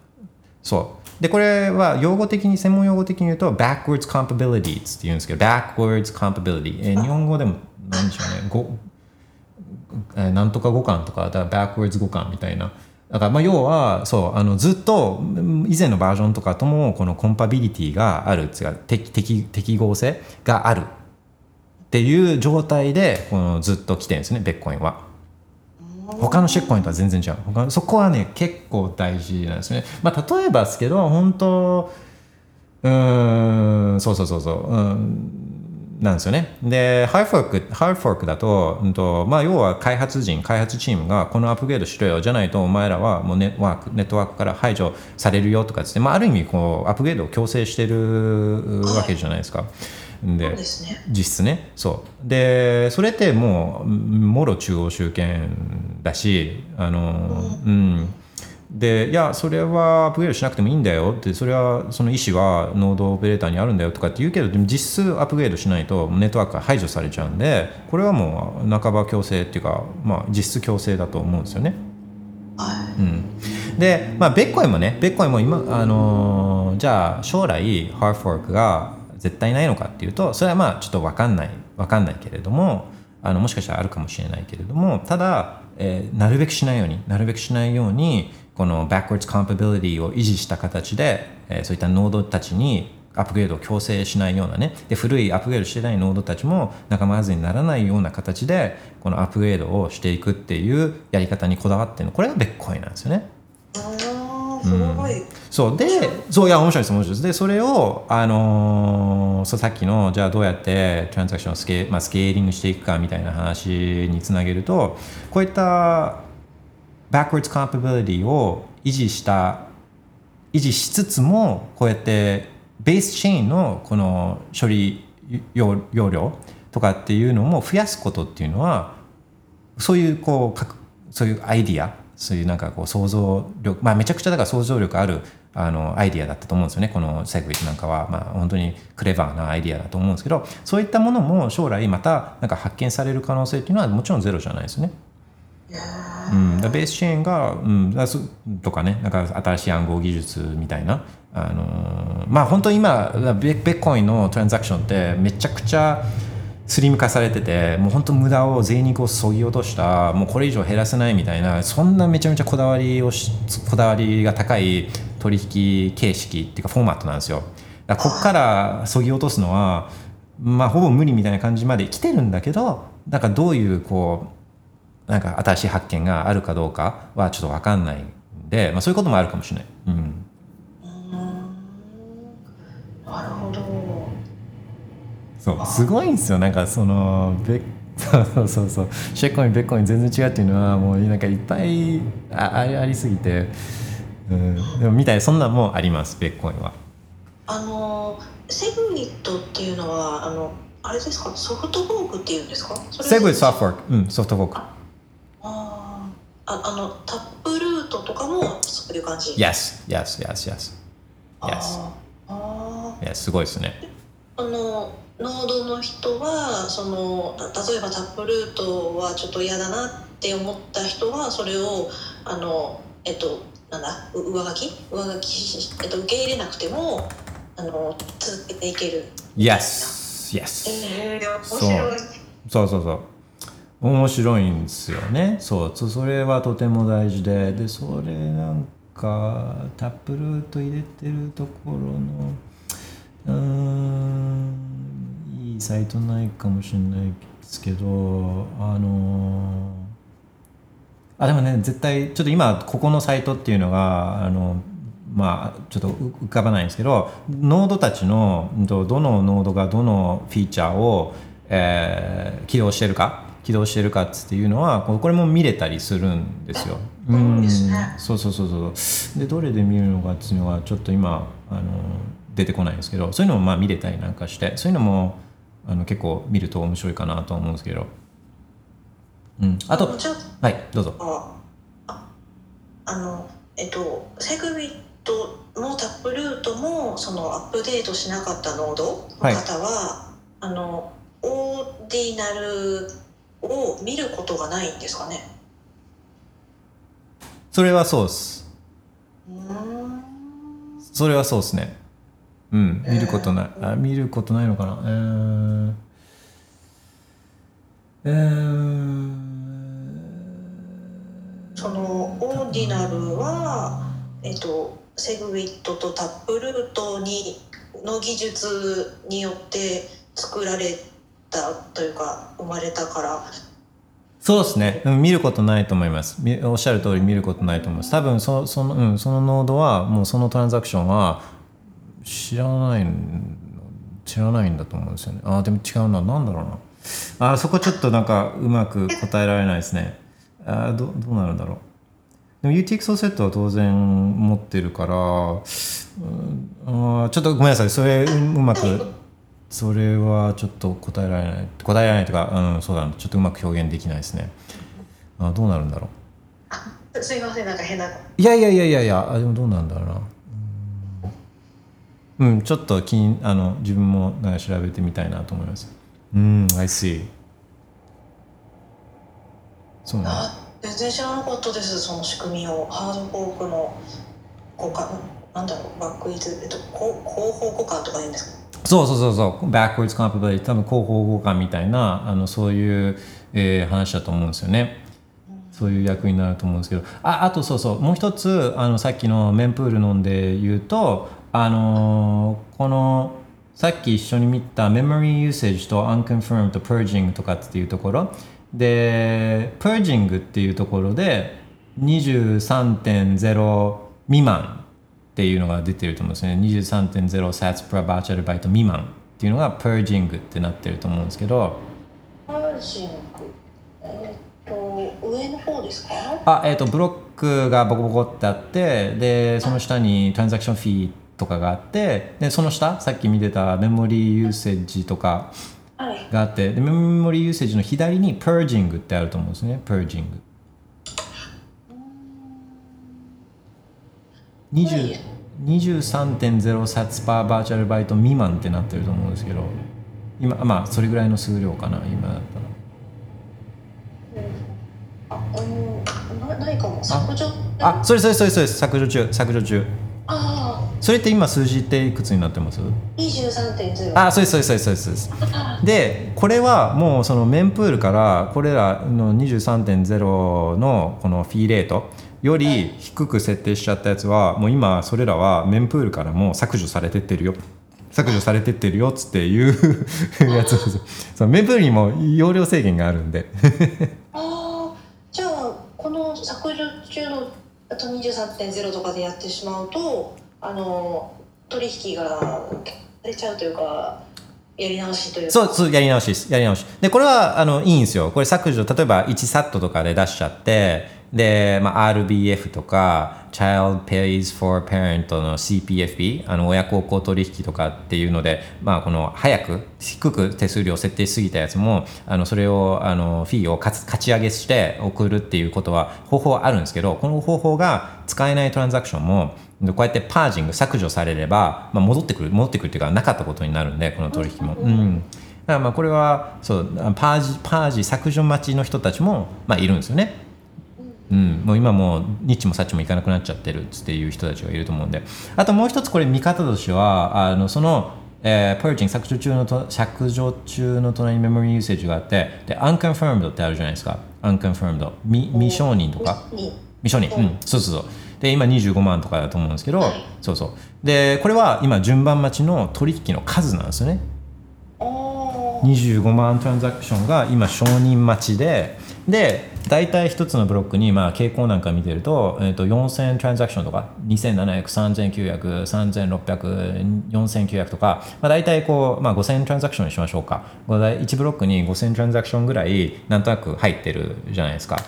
Speaker 2: そうでこれは用語的に専門用語的に言うと backwards compatibility って言うんですけど backwards compatibility、えー日本語でも何でしょうね。ご、えーなんとか語感とかだから backwards 語感みたいな。だからまあ要はそうあのずっとうん以前のバージョンとかともこの compatibility がある。っていうか適適適合性がある。っていう状態でこのずっと来てるんですねビットコインは。他の shitcoin は全然違う。他そこはね結構大事なんですね、まあ、例えばですけど本当うんそうそうそうそう、うん、なんですよね。でハードフォークハードフォークだと,、うんとまあ、要は開発人開発チームがこのアップグレードしろよじゃないとお前らはもうネットワークネットワークから排除されるよとかですね、まあ、ある意味こうアップグレードを強制してるわけじゃないですか。で
Speaker 3: そうですね。
Speaker 2: 実質ね。そう。でそれってもうもろ中央集権だしあのうん。でいやそれはアップグレードしなくてもいいんだよってそれはその意思はノードオペレーターにあるんだよとかって言うけどでも実質アップグレードしないとネットワークが排除されちゃうんでこれはもう半ば強制っていうか、まあ、実質強制だと思うんですよね。
Speaker 3: は
Speaker 2: うん、で、まあ、ベッコインもねベッコインも今、あのーじゃあ将来ハーフォークが絶対ないのかっていうとそれはまあちょっと分かんない分かんないけれどもあのもしかしたらあるかもしれないけれどもただ、えーなるべくしないようになるべくしないようにこの backwards compatibility を維持した形で、えーそういったノードたちにアップグレードを強制しないようなねで古いアップグレードしてないノードたちも仲間外れにならないような形でこのアップグレードをしていくっていうやり方にこだわってるのこれがベッコイなんですよね。
Speaker 3: すごい、
Speaker 2: そう。でそういや面白いです面白いです。でそれを、あのーそうさっきのじゃあどうやってトランザクションをスケ,、まあ、スケーリングしていくかみたいな話につなげるとこういった backwards compatibility を維持した維持しつつもこうやってベースチェーンのこの処理容容量とかっていうのも増やすことっていうのはそういうこうかくそういうアイディアそういうなんかこう想像力まあめちゃくちゃだから想像力あるあのアイディアだったと思うんですよね。このセグウィットなんかは。まあ本当にクレバーなアイディアだと思うんですけどそういったものも将来またなんか発見される可能性っていうのはもちろんゼロじゃないですね。うん、ベースチェーンが、うん、だそとかね。なんか新しい暗号技術みたいな、あのーまあ本当に今ベベッコインのトランザクションってめちゃくちゃスリム化されててもう本当無駄を贅肉をそぎ落としたもうこれ以上減らせないみたいなそんなめちゃめちゃこだわりをしこだわりが高い取引形式っていうかフォーマットなんですよ。だからここからそぎ落とすのはまあほぼ無理みたいな感じまで来てるんだけどなんかどういうこうなんか新しい発見があるかどうかはちょっと分かんないんで、まあ、そういうこともあるかもしれない。うん。
Speaker 3: なるほど。
Speaker 2: そう。すごいんですよ。なんかそのベそうそうそうそう。シェッコインベッコイン全然違うっていうのはもうなんかいっぱいあありありすぎて、うん、でもみたいなそんなんもあります。ベッコインは。
Speaker 3: あのセグウィットっていうのはあのあれですか？ソフトフォークっていうんですか？
Speaker 2: セグウィットソフトフォーク。うんソフトフォーク。
Speaker 3: あー。ああのタップルートとかもそういう感じ
Speaker 2: ？Yes yes yes yes.
Speaker 3: あ
Speaker 2: yes
Speaker 3: ー。あー。
Speaker 2: Yes すごいですね。
Speaker 3: あのノードの人はそのた例えばタップルートはちょっと嫌だなって思った人はそれをあのえっとなんだう上書き？上書きし、えっと、受け入れなくてもあの続けていける。
Speaker 2: Yes yes.
Speaker 3: ええ面
Speaker 2: そう。
Speaker 3: 白い
Speaker 2: そうそうそう。面白いんですよね。そう。そそれはとても大事で。でそれなんかタップルート入れてるところのうーんサイトないかもしれないですけどあのあでもね絶対ちょっと今ここのサイトっていうのがあのまあちょっと浮浮かばないんですけどノードたちのどのノードがどのフィーチャーを、えー起動してるか起動してるかっていうのはここれも見れたりするんですよ。
Speaker 3: そうですね。
Speaker 2: そうそうそうそう。でどれで見るのかっていうのがちょっと今あの出てこないんですけどそういうのもまあ見れたりなんかしてそういうのもあの結構見ると面白いかなと思うんですけど、うん、あとはいどうぞ。
Speaker 3: あああのえっとセグウィットのタップルートもそのアップデートしなかったノードの方は、あのオーディナルを見ることがないんですかね。
Speaker 2: それはそうです。
Speaker 3: うーん。
Speaker 2: それはそうですねうん。見ることない、あ見ることないのかな。えー。えー。
Speaker 3: そのオーディナルは、えっと、セグウィットとタップルートにの技術によって作られたというか生まれたから。
Speaker 2: そうですね、うん見ることないと思います。みおっしゃる通り見ることないと思います。多分そその、うん、そのノードはもうそのトランザクションは知らないん知らないんだと思うんですよね。あーでも違うな、なんだろうな。あーそこちょっとなんかうまく答えられないですね。あーどどうなるんだろう。でも UTXO セットは当然持ってるから、うん、あーちょっとごめんなさい、それううまく。それはちょっと答えられない答えられないとか、うん、そうだなちょっとうまく表現できないですねあどうなるんだろう
Speaker 3: すいませんなんか変ない
Speaker 2: やいやいやいやいやあでもどうなんだろうなうん、うん、ちょっと気にあの自分もなんか調べてみたいなと思います。うん I see そうなんだ
Speaker 3: あ全然知らなかったですその仕組みを。ハードフォークの交換なんだろうバックイズ、えっと、こう後方互換とか言うんですか？
Speaker 2: そうそうそうそう。backwards compatibility 多分後方互換みたいなあのそういう、えー話だと思うんですよね。そういう役になると思うんですけど。ああとそうそう。もう一つあのさっきのメンプールのんで言うとあのーこのさっき一緒に見た memory usage と unconfirmed と purging とかっていうところ。で purging っていうところで23.0未満っていうのが出てると思うんですね。23.0 sats per batch byte 未満っていうのが purging ってなってると思うんですけど。
Speaker 3: パージングえっと上の方ですか？
Speaker 2: あえっ、とブロックがボコボコってあってでその下にトランザクションフィーとかがあってでその下さっき見てたメモリーユーセージとか
Speaker 3: はい。
Speaker 2: があってでメモリーユーセージの左に purging ってあると思うんですね。purging 20 23.0サツパーバーチャルバイト未満ってなってると思うんですけど今まあそれぐらいの数量かな今だったら。
Speaker 3: あうん。なないかも削除
Speaker 2: あそれそれそれそれ削除中削除中。
Speaker 3: あ
Speaker 2: それって今数字っていくつになってます？
Speaker 3: あ23.0
Speaker 2: あそうですそうですそうですそうです。そうでこれはもうそのメンプールからこれらの23.0のこのフィーレートより低く設定しちゃったやつはもう今それらはメンプールからもう削除されてってるよ。削除されてってるよっつっていう やつです。そのメモリも容量制限があるんで。
Speaker 3: ああじゃあこの削除中のあと23.0とかでやってしまうとあの取引がされちゃうというかやり直しというか。
Speaker 2: そうそうやり直しです。やり直し。でこれはあのいいんですよ。これ削除例えば1サットとかで出しちゃってで、まあ、RBF とか Child Pays for Parent の CPFP あの親孝行取引とかっていうので、まあ、この早く低く手数料を設定しすぎたやつもあのそれをあのフィーをかつ勝ち上げして送るっていうことは方法はあるんですけどこの方法が使えないトランザクションもこうやってパージング削除されれば、まあ、戻ってくる戻ってくるっていうかなかったことになるんでこの取引も。うんだからまあこれはそうパージパージ削除待ちの人たちもまあいるんですよね。うん、もう今もうニッチもサッチもいかなくなっちゃってるっていう人たちがいると思うんで。あともう一つこれ見方としてはあのその、えー、purging 削除中のと削除中の隣にメモリーユーセージがあってで unconfirmed ってあるじゃないですか。unconfirmed 未未承認とか？
Speaker 3: に
Speaker 2: 未承認、うん、そうそうそう。で今25万とかだと思うんですけど、
Speaker 3: はい。
Speaker 2: そうそう。でこれは今順番待ちの取引の数なんですよね。
Speaker 3: あー。
Speaker 2: 25万トランザクションが今承認待ちでで大体一つのブロックにまあ傾向なんか見てると,、えー、と4000トランザクションとか2700390036004900とか、まあ、大体こう、まあ、5000トランザクションにしましょうか。1ブロックに5000トランザクションぐらいなんとなく入ってるじゃないですか。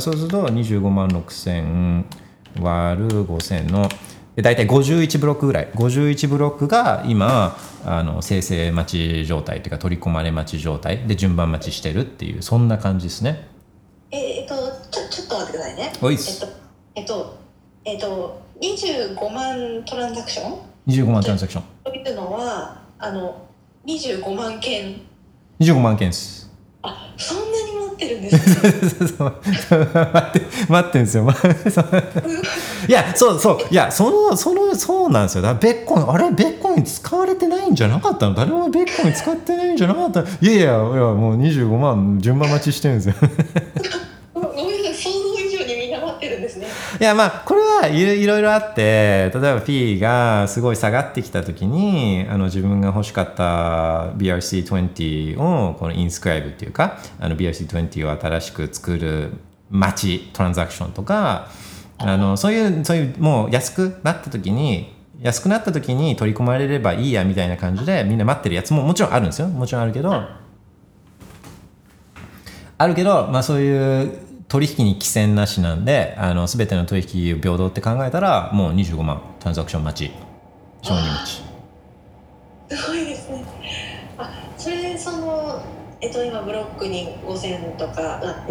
Speaker 2: そうすると25万6000割る5000の大体51ブロックぐらい。51ブロックが今あの生成待ち状態というか取り込まれ待ち状態。で順番待ちしてるっていうそんな感じですね。
Speaker 3: ええっとちょちょっと待ってくださいね。
Speaker 2: おいっ
Speaker 3: えっとえっとえっと25万トランザクション
Speaker 2: ？25万トランザクション。
Speaker 3: というのはあの25万件。
Speaker 2: 25万件です
Speaker 3: あそんなに持ってるんですね。
Speaker 2: そうそう待って待ってんですよ。いやそうそういやそのそのそうなんですよ。だからベッコインあれベッコイン使われてないんじゃなかったの？誰もベッコイン使ってないんじゃなかった。いやいやいやもう25万順番待ちしてるんですよ。
Speaker 3: ごめんなさい想像以上にみんってるんですね。
Speaker 2: いやまあこれはいろいろあって例えば P がすごい下がってきた時にあの自分が欲しかった BRC20 をこのインスクライブっていうかあの BRC20 を新しく作る待ちトランザクションとかあのそういうそういうもう安くなった時に安くなった時に取り込まれればいいやみたいな感じでみんな待ってるやつももちろんあるんですよ。もちろんあるけどあるけど、まあ、そういう取引に規制なしなんであの全ての取引を平等って考えたらもう25万トランザクション待ち。承認待ち。
Speaker 3: すごいですね。あそれでそのえっと今ブロックに5000とかあ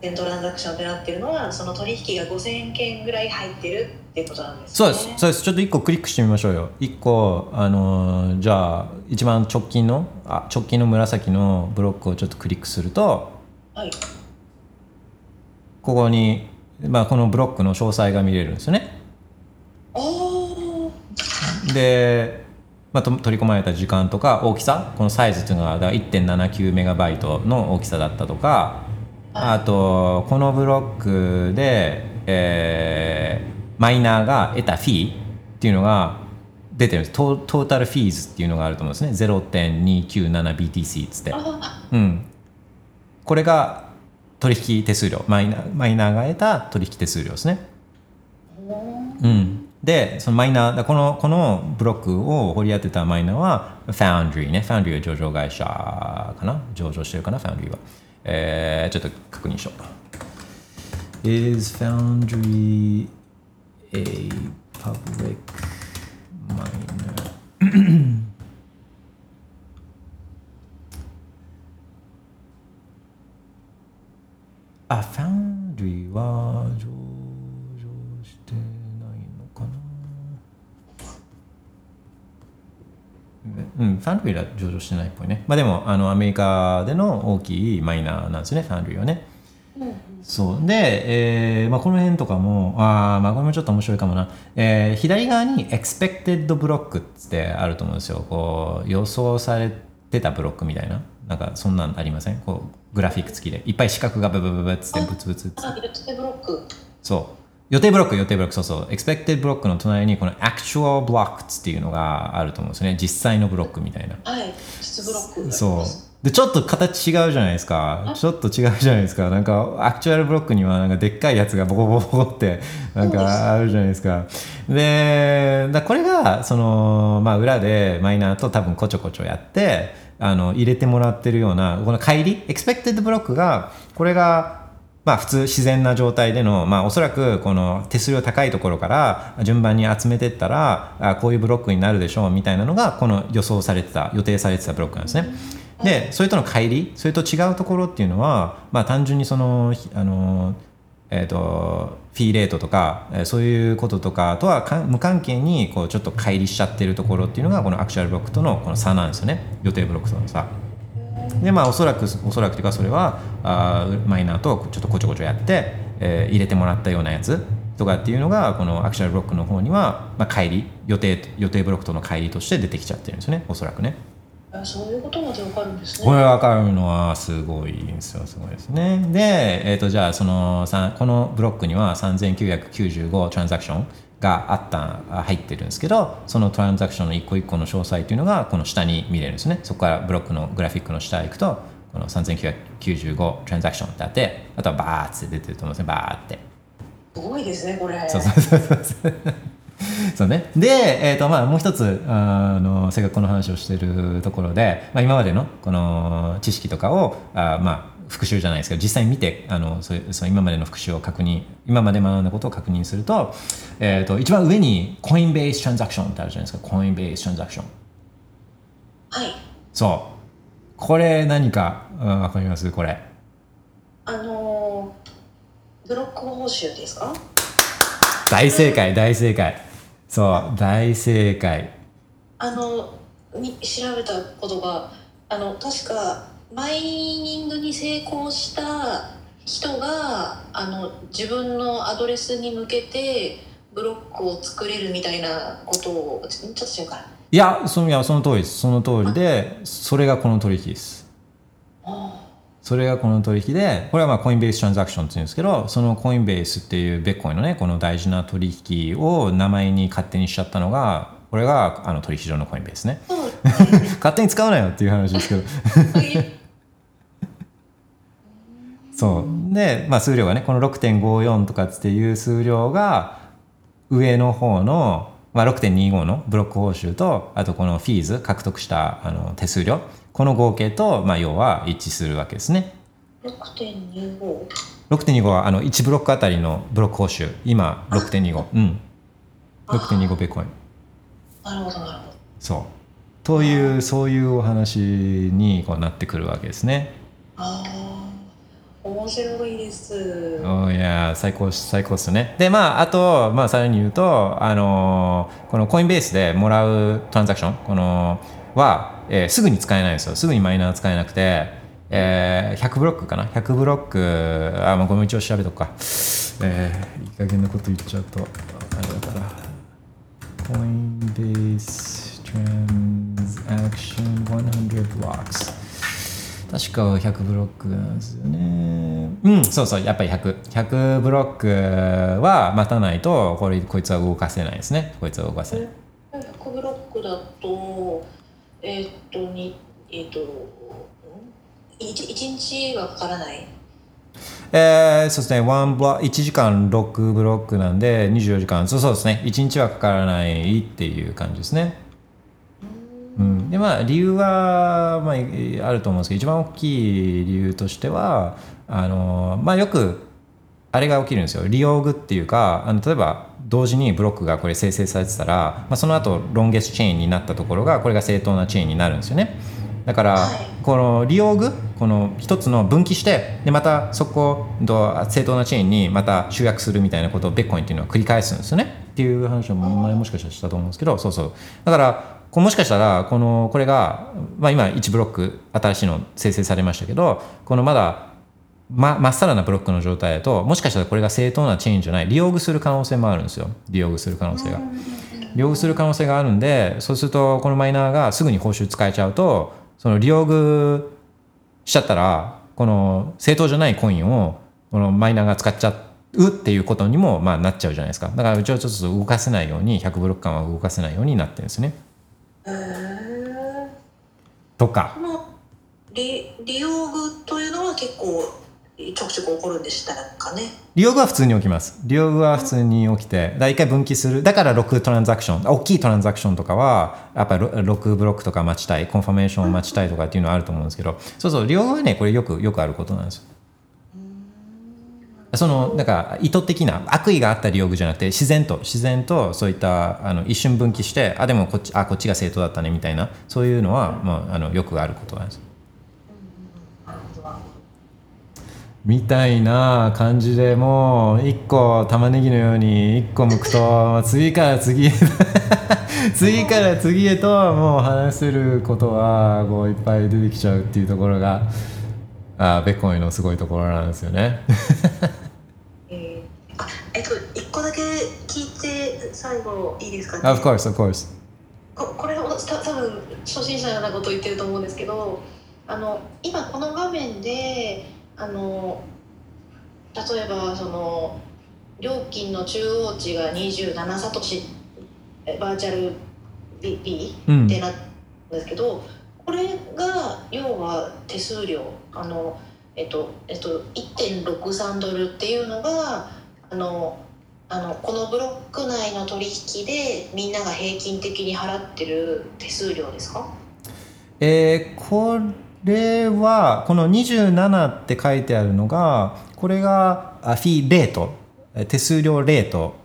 Speaker 3: 1000トランザクションってなってるのはその取引が5000件ぐらい入ってるってことなんですね。
Speaker 2: そうです。そうです。ちょっと1個クリックしてみましょうよ。1個あのーじゃあ一番直近のあ直近の紫のブロックをちょっとクリックすると
Speaker 3: はい
Speaker 2: ここに、まあ、このブロックの詳細が見れるんですよね。で、まあ、と取り込まれた時間とか大きさこのサイズというのがだから1.79メガバイトの大きさだったとかあとこのブロックで、えーマイナーが得たフィーっていうのが出てるんです。トートータルフィーズっていうのがあると思うんですね。0.297BTC っつって、
Speaker 3: あ
Speaker 2: うん、これが取引手数料マイナーマイナーが得た取引手数料ですね。うん、でそのマイナーこのこのブロックを掘り当てたマイナーは Foundry ね。Foundry は上場会社かな？上場してるかな？Foundry は、えー、ちょっと確認しよう。Is Foundry a public miner? あ、Foundry は上場してないのかな？うん、ファンドリーは上場してないっぽいね。まあでも、あの、アメリカでの大きいマイナーなんですね、ファンドリーはね。そう。で、えーまあ、この辺とかも、あーまあ、これもちょっと面白いかもな。えー左側に expected block ってあると思うんですよ。こう、予想されてたブロックみたいな。なんか、そんなんありません？こう、グラフィック付きで。いっぱい四角がブブブブっつって、ブツブツって。
Speaker 3: あ、4つでブロック。
Speaker 2: そう。予定ブロック、予定ブロック、そうそう。expected ブロックの隣にこの actual blocks っていうのがあると思うんですね。実際のブロックみたいな。
Speaker 3: はい実ブロック
Speaker 2: そう。で、ちょっと形違うじゃないですか。ちょっと違うじゃないですか。なんか、 actual block には、なんか、でっかいやつがボコボコボコって、なんか、あるじゃないですか。で、だこれが、その、まあ、裏でマイナーと多分こちょこちょやって、あの、入れてもらってるような、この帰り、 expected block が、これが、まあ普通自然な状態での、まあおそらくこの手数料高いところから順番に集めていったら、あこういうブロックになるでしょうみたいなのがこの予想されてた、予定されてたブロックなんですね。で、それとの乖離、それと違うところっていうのは、まあ単純にその、あの、えー、と fee rate とか、えーそういうこととかとは無関係にこうちょっと乖離しちゃってるところっていうのがこの actual block とのこの差なんですよね予定ブロックとの差。でまあおそらくおそらくというかそれはあマイナーとちょっとこちょこちょやって、えー入れてもらったようなやつとかっていうのがこのアクショナルブロックの方には、まあ、乖離予定予定ブロックとの乖離として出てきちゃってるんですよねおそらくね。
Speaker 3: あそういうことまでわかるんですね。
Speaker 2: これ分かるのはすごいんですよすごいですね。で、えー、とじゃあそのさこのブロックには3995トランザクションがあったあ入ってるんですけどそのトランザクションの一個一個の詳細というのがこの下に見れるんですね。そこからブロックのグラフィックの下へ行くとこの3995トランザクションってあってあとはバーって出てると思うんですね。バーって。
Speaker 3: すごいですねこれ。
Speaker 2: そうそうそうそう そうね。で、えーとまあ、もう一つあのせっかくこの話をしているところで、まあ、今までのこの知識とかをあまあ復習じゃないですけど実際に見てあのそそう今までの復習を確認今まで学んだことを確認すると,、えー、と一番上にコインベーストランザクションってあるじゃないですか。コインベーストランザクション
Speaker 3: はい。
Speaker 2: そう。これ何かうんわかります？これ。
Speaker 3: あのーブロック報酬ですか？
Speaker 2: 大正解大正解そう大正解。
Speaker 3: あのみ調べたことがあの確かマイニングに成功した人があの自分のアドレスに向けてブロックを作れるみたいなことをちょっと違うか
Speaker 2: いやそのいやその通りです。その通りでそれがこの取引です。
Speaker 3: あ
Speaker 2: それがこの取引でこれはまあコインベーストランザクションって言うんですけどそのコインベースっていうベッコインのねこの大事な取引を名前に勝手にしちゃったのがこれがあの取引所のコインベースね 勝手に使うなよっていう話ですけど。そう。で、まあ、数量がねこの6.54とかっていう数量が上の方の、まあ、6.25のブロック報酬とあとこのフィーズ獲得したあの手数料この合計と、まあ、要は一致するわけですね。
Speaker 3: 6.25
Speaker 2: 6.25はあの1ブロックあたりのブロック報酬。今6.25うん。6.25ベーコイン
Speaker 3: なるほどなるほど。
Speaker 2: そう。というそういうお話にこうなってくるわけですね。
Speaker 3: ああ面白いです。
Speaker 2: おいや最高最高っすね。でまああと、まあ、さらに言うと、あのーこのコインベースでもらうトランザクションこのは、えーすぐに使えないですよすぐにマイナー使えなくて、えー100ブロックかな？100ブロックあ、まあ、ごめん一応調べとくかえーいい加減なこと言っちゃうとあれだからコインベーストランザクション100 blocks 確か100ブロックなんですよね。うん、そうそう、やっぱり100。100ブロックは待たないと、これ、こいつは動かせないですね。こいつは動かせない。
Speaker 3: 100ブロックだとえーっとにえーっと 1, 一日はかからない？
Speaker 2: えー、そうですね、1, ブロ1時間6ブロックなんで、24時間、そうそうですね、1日はかからないっていう感じですね。うん、でまあ理由は、まあ、あると思うんですけど一番大きい理由としてはあの、まあ、よくあれが起きるんですよ。利用具っていうかあの例えば同時にブロックがこれ生成されてたら、まあ、その後ロンゲストチェーンになったところがこれが正当なチェーンになるんですよね。だから、
Speaker 3: はい。
Speaker 2: この利用具この一つの分岐してでまたそこと正当なチェーンにまた集約するみたいなことをベッコインっていうのは繰り返すんですよね。っていう話を前もしかしたらしたと思うんですけどそうそう。だからもしかしたらこのこれが、まあ、今1ブロック新しいの生成されましたけどこのまだままっさらなブロックの状態だともしかしたらこれが正当なチェーンじゃない利用具する可能性もあるんですよ。利用具する可能性が。利用具する可能性があるんでそうするとこのマイナーがすぐに報酬使えちゃうとその利用具しちゃったらこの正当じゃないコインをこのマイナーが使っちゃっうっていうことにもまあなっちゃうじゃないですか。だからうちはちょっと動かせないように100ブロック間は動かせないようになってるんですね。
Speaker 3: へえ
Speaker 2: とか。
Speaker 3: この利利用具というのは結構ちょくちょく起こるんでしたかね。
Speaker 2: 利用具は普通に起きます。利用具は普通に起きて一回分岐する。だから6トランザクション。大きいトランザクションとかはやっぱり6ブロックとか待ちたい。コンファメーションを待ちたいとかっていうのはあると思うんですけど。そうそう。利用具はねこれよくよくあることなんですよ。そのなんか意図的な悪意があった利用具じゃなくて自然と自然とそういったあの一瞬分岐してあでもこっちあこっちが正当だったねみたいな。そういうのは、まあ、あのよくあることなんです
Speaker 3: なるほど
Speaker 2: みたいな感じでもう1個玉ねぎのように1個剥くと次から次へ 次から次へともう話せることはこういっぱい出てきちゃうっていうところがあベッコイのすごいところなんですよね。
Speaker 3: えーあえっと一個だけ聞いて最後いいですか？ね
Speaker 2: of course, of course.
Speaker 3: ここれをた多分初心者のようなことを言ってると思うんですけどあの今この画面であの例えばその料金の中央値が27サトシえバーチャル BP
Speaker 2: うん。
Speaker 3: ってなったんですけど、これが要は手数料あのえっとえっと1.63ドルっていうのがあのあのこのブロック内の取引でみんなが平均的に払ってる手数料ですか？
Speaker 2: えーこれはこの27って書いてあるのがこれがあフィーレート。え手数料レート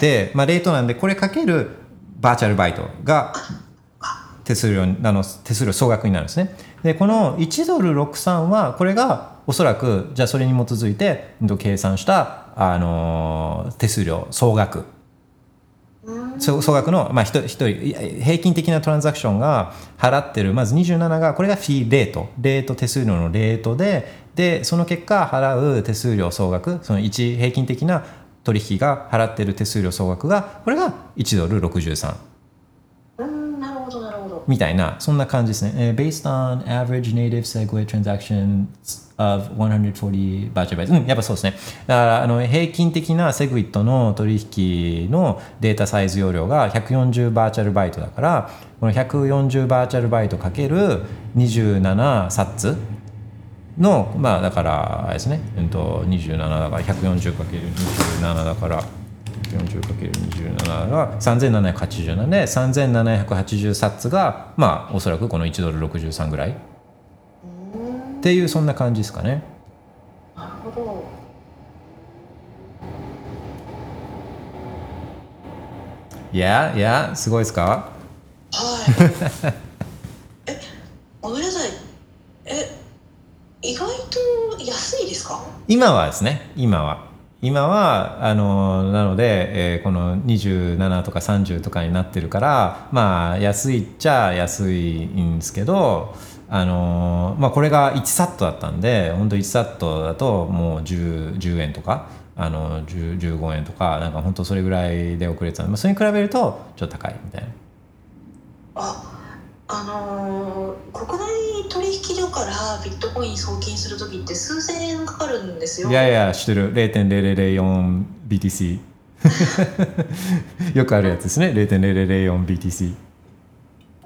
Speaker 2: で、まあ、レートなんでこれかけるバーチャルバイトが手数料あの手数料総額になるんですね。でこの1ドル63はこれがおそらくじゃあそれに基づいて計算した、あのー手数料総額
Speaker 3: うん
Speaker 2: 総額の、まあ、一人1人平均的なトランザクションが払ってるまず27がこれがフィーレート。レート手数料のレートででその結果払う手数料総額その1平均的な取引が払ってる手数料総額がこれが1ドル63
Speaker 3: うんなるほどなるほど
Speaker 2: みたいなそんな感じですね。えー based on average native Segway transactions of 140バーチャルバイト。うん、やっぱそうですね。だからあの平均的な Segwit の取引のデータサイズ容量が140バーチャルバイトだから、この140バーチャルバイトかける27サッツの、まあだから、あれですね、うんと27だから 140×27 だから、140×27 が3780で3780サッツがまあおそらくこの1ドル63ぐらいっていうそんな感じですかね
Speaker 3: なるほど
Speaker 2: いやいやすごいですか
Speaker 3: はいえごめんなさいえ意外と安いですか
Speaker 2: 今はですね今は今はあのなので、えーこの27とか30とかになってるからまあ安いっちゃ安いんですけどあのまあこれが1サットだったんで本当1サットだともう 10, 10円とかあの15円とかなんか本当それぐらいで遅れてたんで、まあ、それに比べるとちょっと高いみたいな。
Speaker 3: ああのー国内取引所からビットコイン送金する時って数千円かかるんですよ。
Speaker 2: いやいや知ってる。0.0004BTC よくあるやつですね。0.0004BTC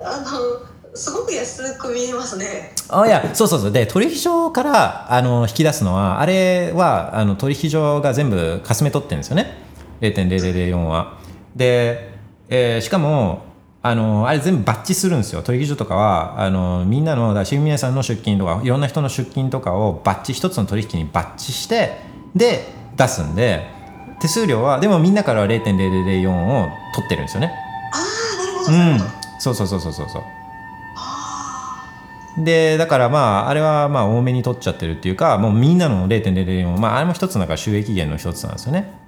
Speaker 3: あのすごく安く見えますね。
Speaker 2: あいやそうそうそう。で取引所からあの引き出すのはあれはあの取引所が全部かすめ取ってるんですよね。0.0004は。で、えーしかもあのあれ全部バッチするんですよ。取引所とかはあのみんなのだからシミネさんの出金とかいろんな人の出金とかをバッチ一つの取引にバッチしてで出すんで手数料はでもみんなからは0.0004を取ってるんですよね。
Speaker 3: ああなるほど
Speaker 2: うん。そうそうそうそうそうでだからまああれはまあ多めに取っちゃってるっていうかもうみんなの0.004まああれも一つなんか収益源の一つなんですよね。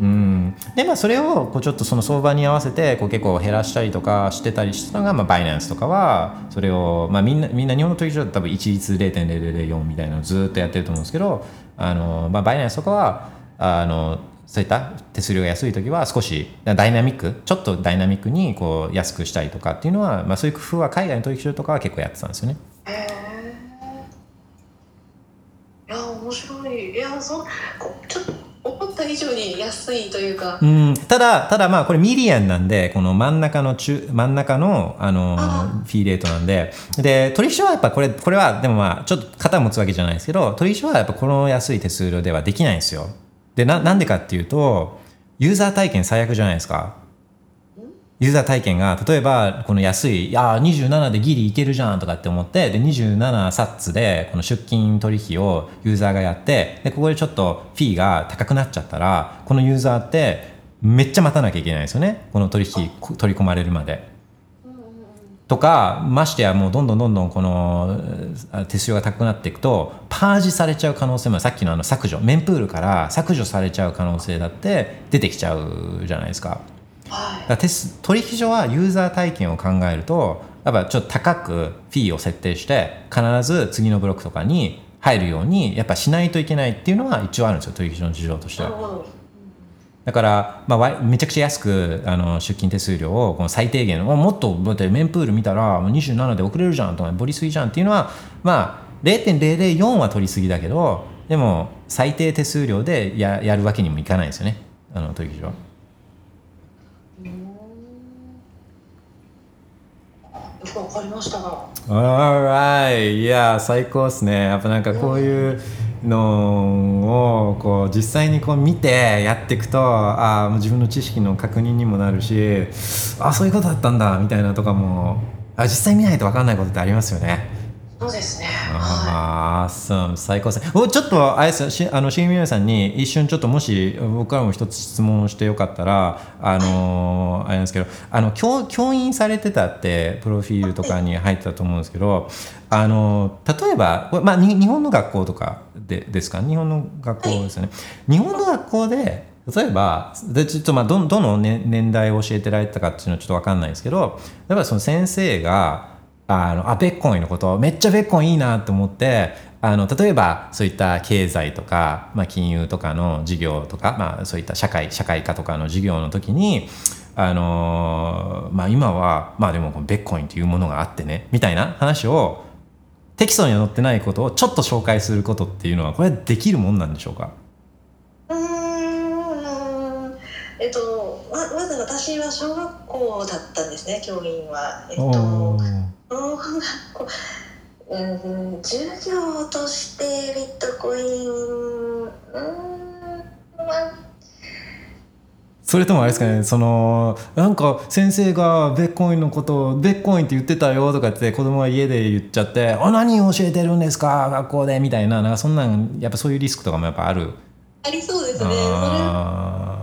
Speaker 2: うん、でまあそれをこうちょっとその相場に合わせてこう結構減らしたりとかしてたりしたのがまあバイナンスとかはそれをまあみんなみんな日本の取引所だと多分一律0.0004みたいなのをずっとやってると思うんですけどあの、まあ、バイナンスとかはあのそういった手数料が安い時は少しダイナミックちょっとダイナミックにこう安くしたりとかっていうのは、まあ、そういう工夫は海外の取引所とかは結構やってたんですよね。
Speaker 3: いや面白い。いやそこちょ安いというか、
Speaker 2: うん、ただ、ただまあこれミリアンなんで、この真ん中の中、真ん中の、あの
Speaker 3: あ
Speaker 2: フィーレートなんで、で、取引所はやっぱこれ、これは、でもまあ、ちょっと肩持つわけじゃないですけど、取引所はやっぱこの安い手数料ではできないんですよ。で、な、なんでかっていうと、ユーザー体験最悪じゃないですか。ユーザー体験が、例えば、この安い、いや、27でギリいけるじゃんとかって思って、で、27サッツで、この出勤取引をユーザーがやって、で、ここでちょっとフィーが高くなっちゃったら、このユーザーって、めっちゃ待たなきゃいけないですよね。この取引、取り込まれるまで。とか、ましてやもうどんどんどんどんこの手数料が高くなっていくと、パージされちゃう可能性も、さっきのあの削除、メンプールから削除されちゃう可能性だって出てきちゃうじゃないですか。
Speaker 3: は
Speaker 2: だからテス取引所はユーザー体験を考えるとやっぱちょっと高くフィーを設定して必ず次のブロックとかに入るようにやっぱしないといけないっていうのは一応あるんですよ取引所の事情とし
Speaker 3: い、
Speaker 2: ては。だから、まあめちゃくちゃ安くあの出勤手数料をこの最低限おもっとだってメンプール見たらもう27で遅れるじゃんとかボリすぎじゃんっていうのはまあ0.004は取りすぎだけどでも最低手数料でややるわけにもいかないですよねあの取引所は。
Speaker 3: よくわかりましたが
Speaker 2: Alright! いや、最高ですね。やっぱなんかこういうのをこう実際にこう見てやっていくと、あ自分の知識の確認にもなるし、あそういうことだったんだみたいなとかも、あ実際見ないと分かんないことってありますよね。
Speaker 3: そうですね。は
Speaker 2: ああ、そう、最高です。ね。おちょっと、あれですよ、しあの、新宮さんに一瞬ちょっともし、僕からも一つ質問してよかったら、あのーあれなんですけど、あの、教、教員されてたって、プロフィールとかに入ってたと思うんですけど、あの、例えば、まあ、に日本の学校とかでですか？日本の学校ですよね。日本の学校で、例えばでちょっとまあどどの、ね、年代を教えてられたかっていうのはちょっと分かんないですけど例えばその先生があのあベッコインのことめっちゃベッコインいいなと思ってあの例えばそういった経済とか、まあ、金融とかの授業とか、まあ、そういった社会社会科とかの授業の時にあのまあ、今はまあでもこのベッコインというものがあってねみたいな話をテキストに載ってないことをちょっと紹介することっていうのはこれできるもんなんでしょうか？
Speaker 3: うんえっとままず私は小学校だったんですね教員は。えっと小学校うん授業としてビットコインうーんまあ。
Speaker 2: それともあれですかねそのなんか先生がベッコインのことをベッコインって言ってたよとかって子供が家で言っちゃって「あ何を教えてるんですか学校で」みたいななんかそんなんやっぱそういうリスクとかもやっぱある？
Speaker 3: ありそうですね。それ
Speaker 2: あ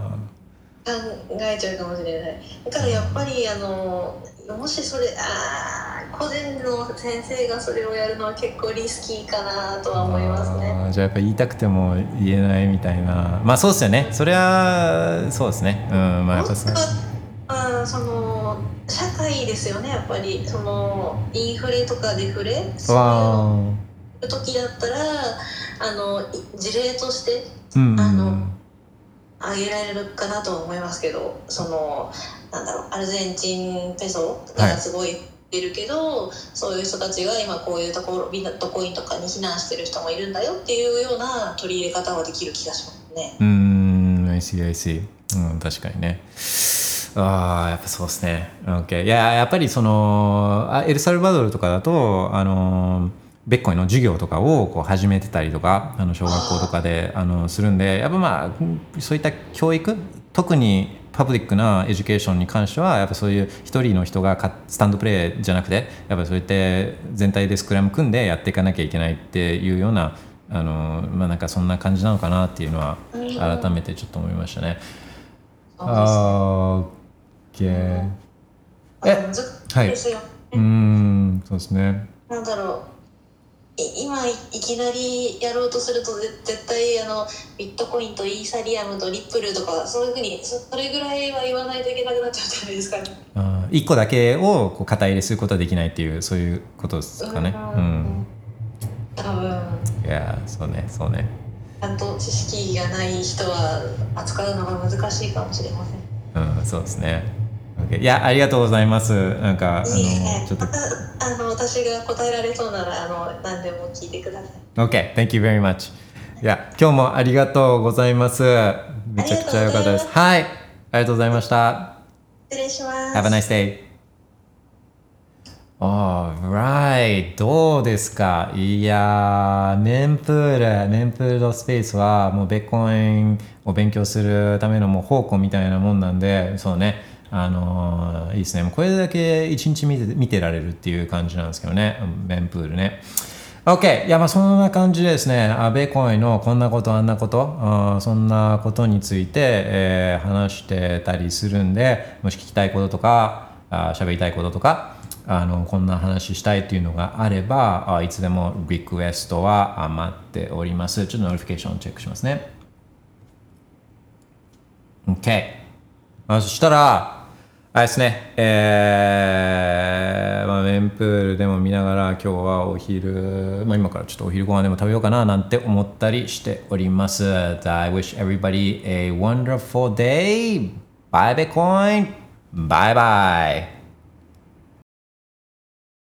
Speaker 3: 考えちゃうかもしれない。だからやっぱりあのもしそれあー個人の先生がそれをやるのは結構リスキーかなと
Speaker 2: ー
Speaker 3: は思いますね。
Speaker 2: じゃあやっぱ言いたくても言えないみたいな。まあそうですよね。それはそうですね。うんまあやっぱそ
Speaker 3: あーその社会ですよねやっぱり。そのインフレとかデフレそう
Speaker 2: わ
Speaker 3: いう時だったらあのい事例として
Speaker 2: ーうん。
Speaker 3: あの挙げられるかなとは思いますけどそのなんだろうアルゼンチンペソがすごい出るけど、そういう人たちが今こういうところビットコインとかに避難してる人もいるんだよっていうような取り入れ方はできる気がしますね。
Speaker 2: うーん、I see, I see. うん、確かにね。ああ、やっぱそうですね。OK。いや、やっぱりその、あエルサルバドルとかだと、あの、ベッコインの授業とかをこう始めてたりとか、あの小学校とかであのするんで、やっぱまあ、そういった教育、特にパブリックな education に関しては、やっぱそういう一人の人がかスタンドプレーじゃなくて、やっぱそういった全体でスクラム組んでやっていかなきゃいけないっていうような、あのまあなんかそんな感じなのかなっていうのは
Speaker 3: うん
Speaker 2: 改めてちょっと思いましたね。あー OK え
Speaker 3: 難しい。
Speaker 2: うーんそうですね。
Speaker 3: なんだろう。い今いいきなりやろうとするとぜ絶対あのビットコインとイーサリアムとリップルとかそういうふうにそそれぐらいは言わないといけなくなっちゃうじゃないですか、ね。
Speaker 2: あー一個だけをこう肩入れすることはできないっていうそういうことですかね。うん。
Speaker 3: 多分
Speaker 2: いやそうねそうね。
Speaker 3: ちゃんと知識がない人は扱うのが難しいかもしれません。
Speaker 2: うんそうですね。いやありがとうございます。なんかあのちょっと
Speaker 3: あの私が答えられそうならあの何でも聞いてください。
Speaker 2: OK thank you very much. いや、今日もありがとうございます。めちゃくちゃ良かったです。はい。ありがとうございました。
Speaker 3: 失礼します。
Speaker 2: Have a nice day. Alright. どうですか？いやー、メンプール、メンプールスペースはもうベッコインを勉強するためのもう宝庫みたいなもんなんで、そうね。あのいいですね。これだけ一日見て見てられるっていう感じなんですけどね。 mempool ね。OK。いや、まあそんな感じでですね。あビットコインのこんなこと、あんなこと、あそんなことについて、えー話してたりするんで、もし聞きたいこととか、あ喋りたいこととか、あのこんな話したいっていうのがあれば、あいつでもリクエストはあ待っております。ちょっと notification チェックしますね。OK。あそしたら、あれですね、えー、まあ、メンプールでも見ながら今日はお昼、まあ今からちょっとお昼ご飯でも食べようかななんて思ったりしております。I wish everybody a wonderful day. Bye Bitcoin. Bye bye.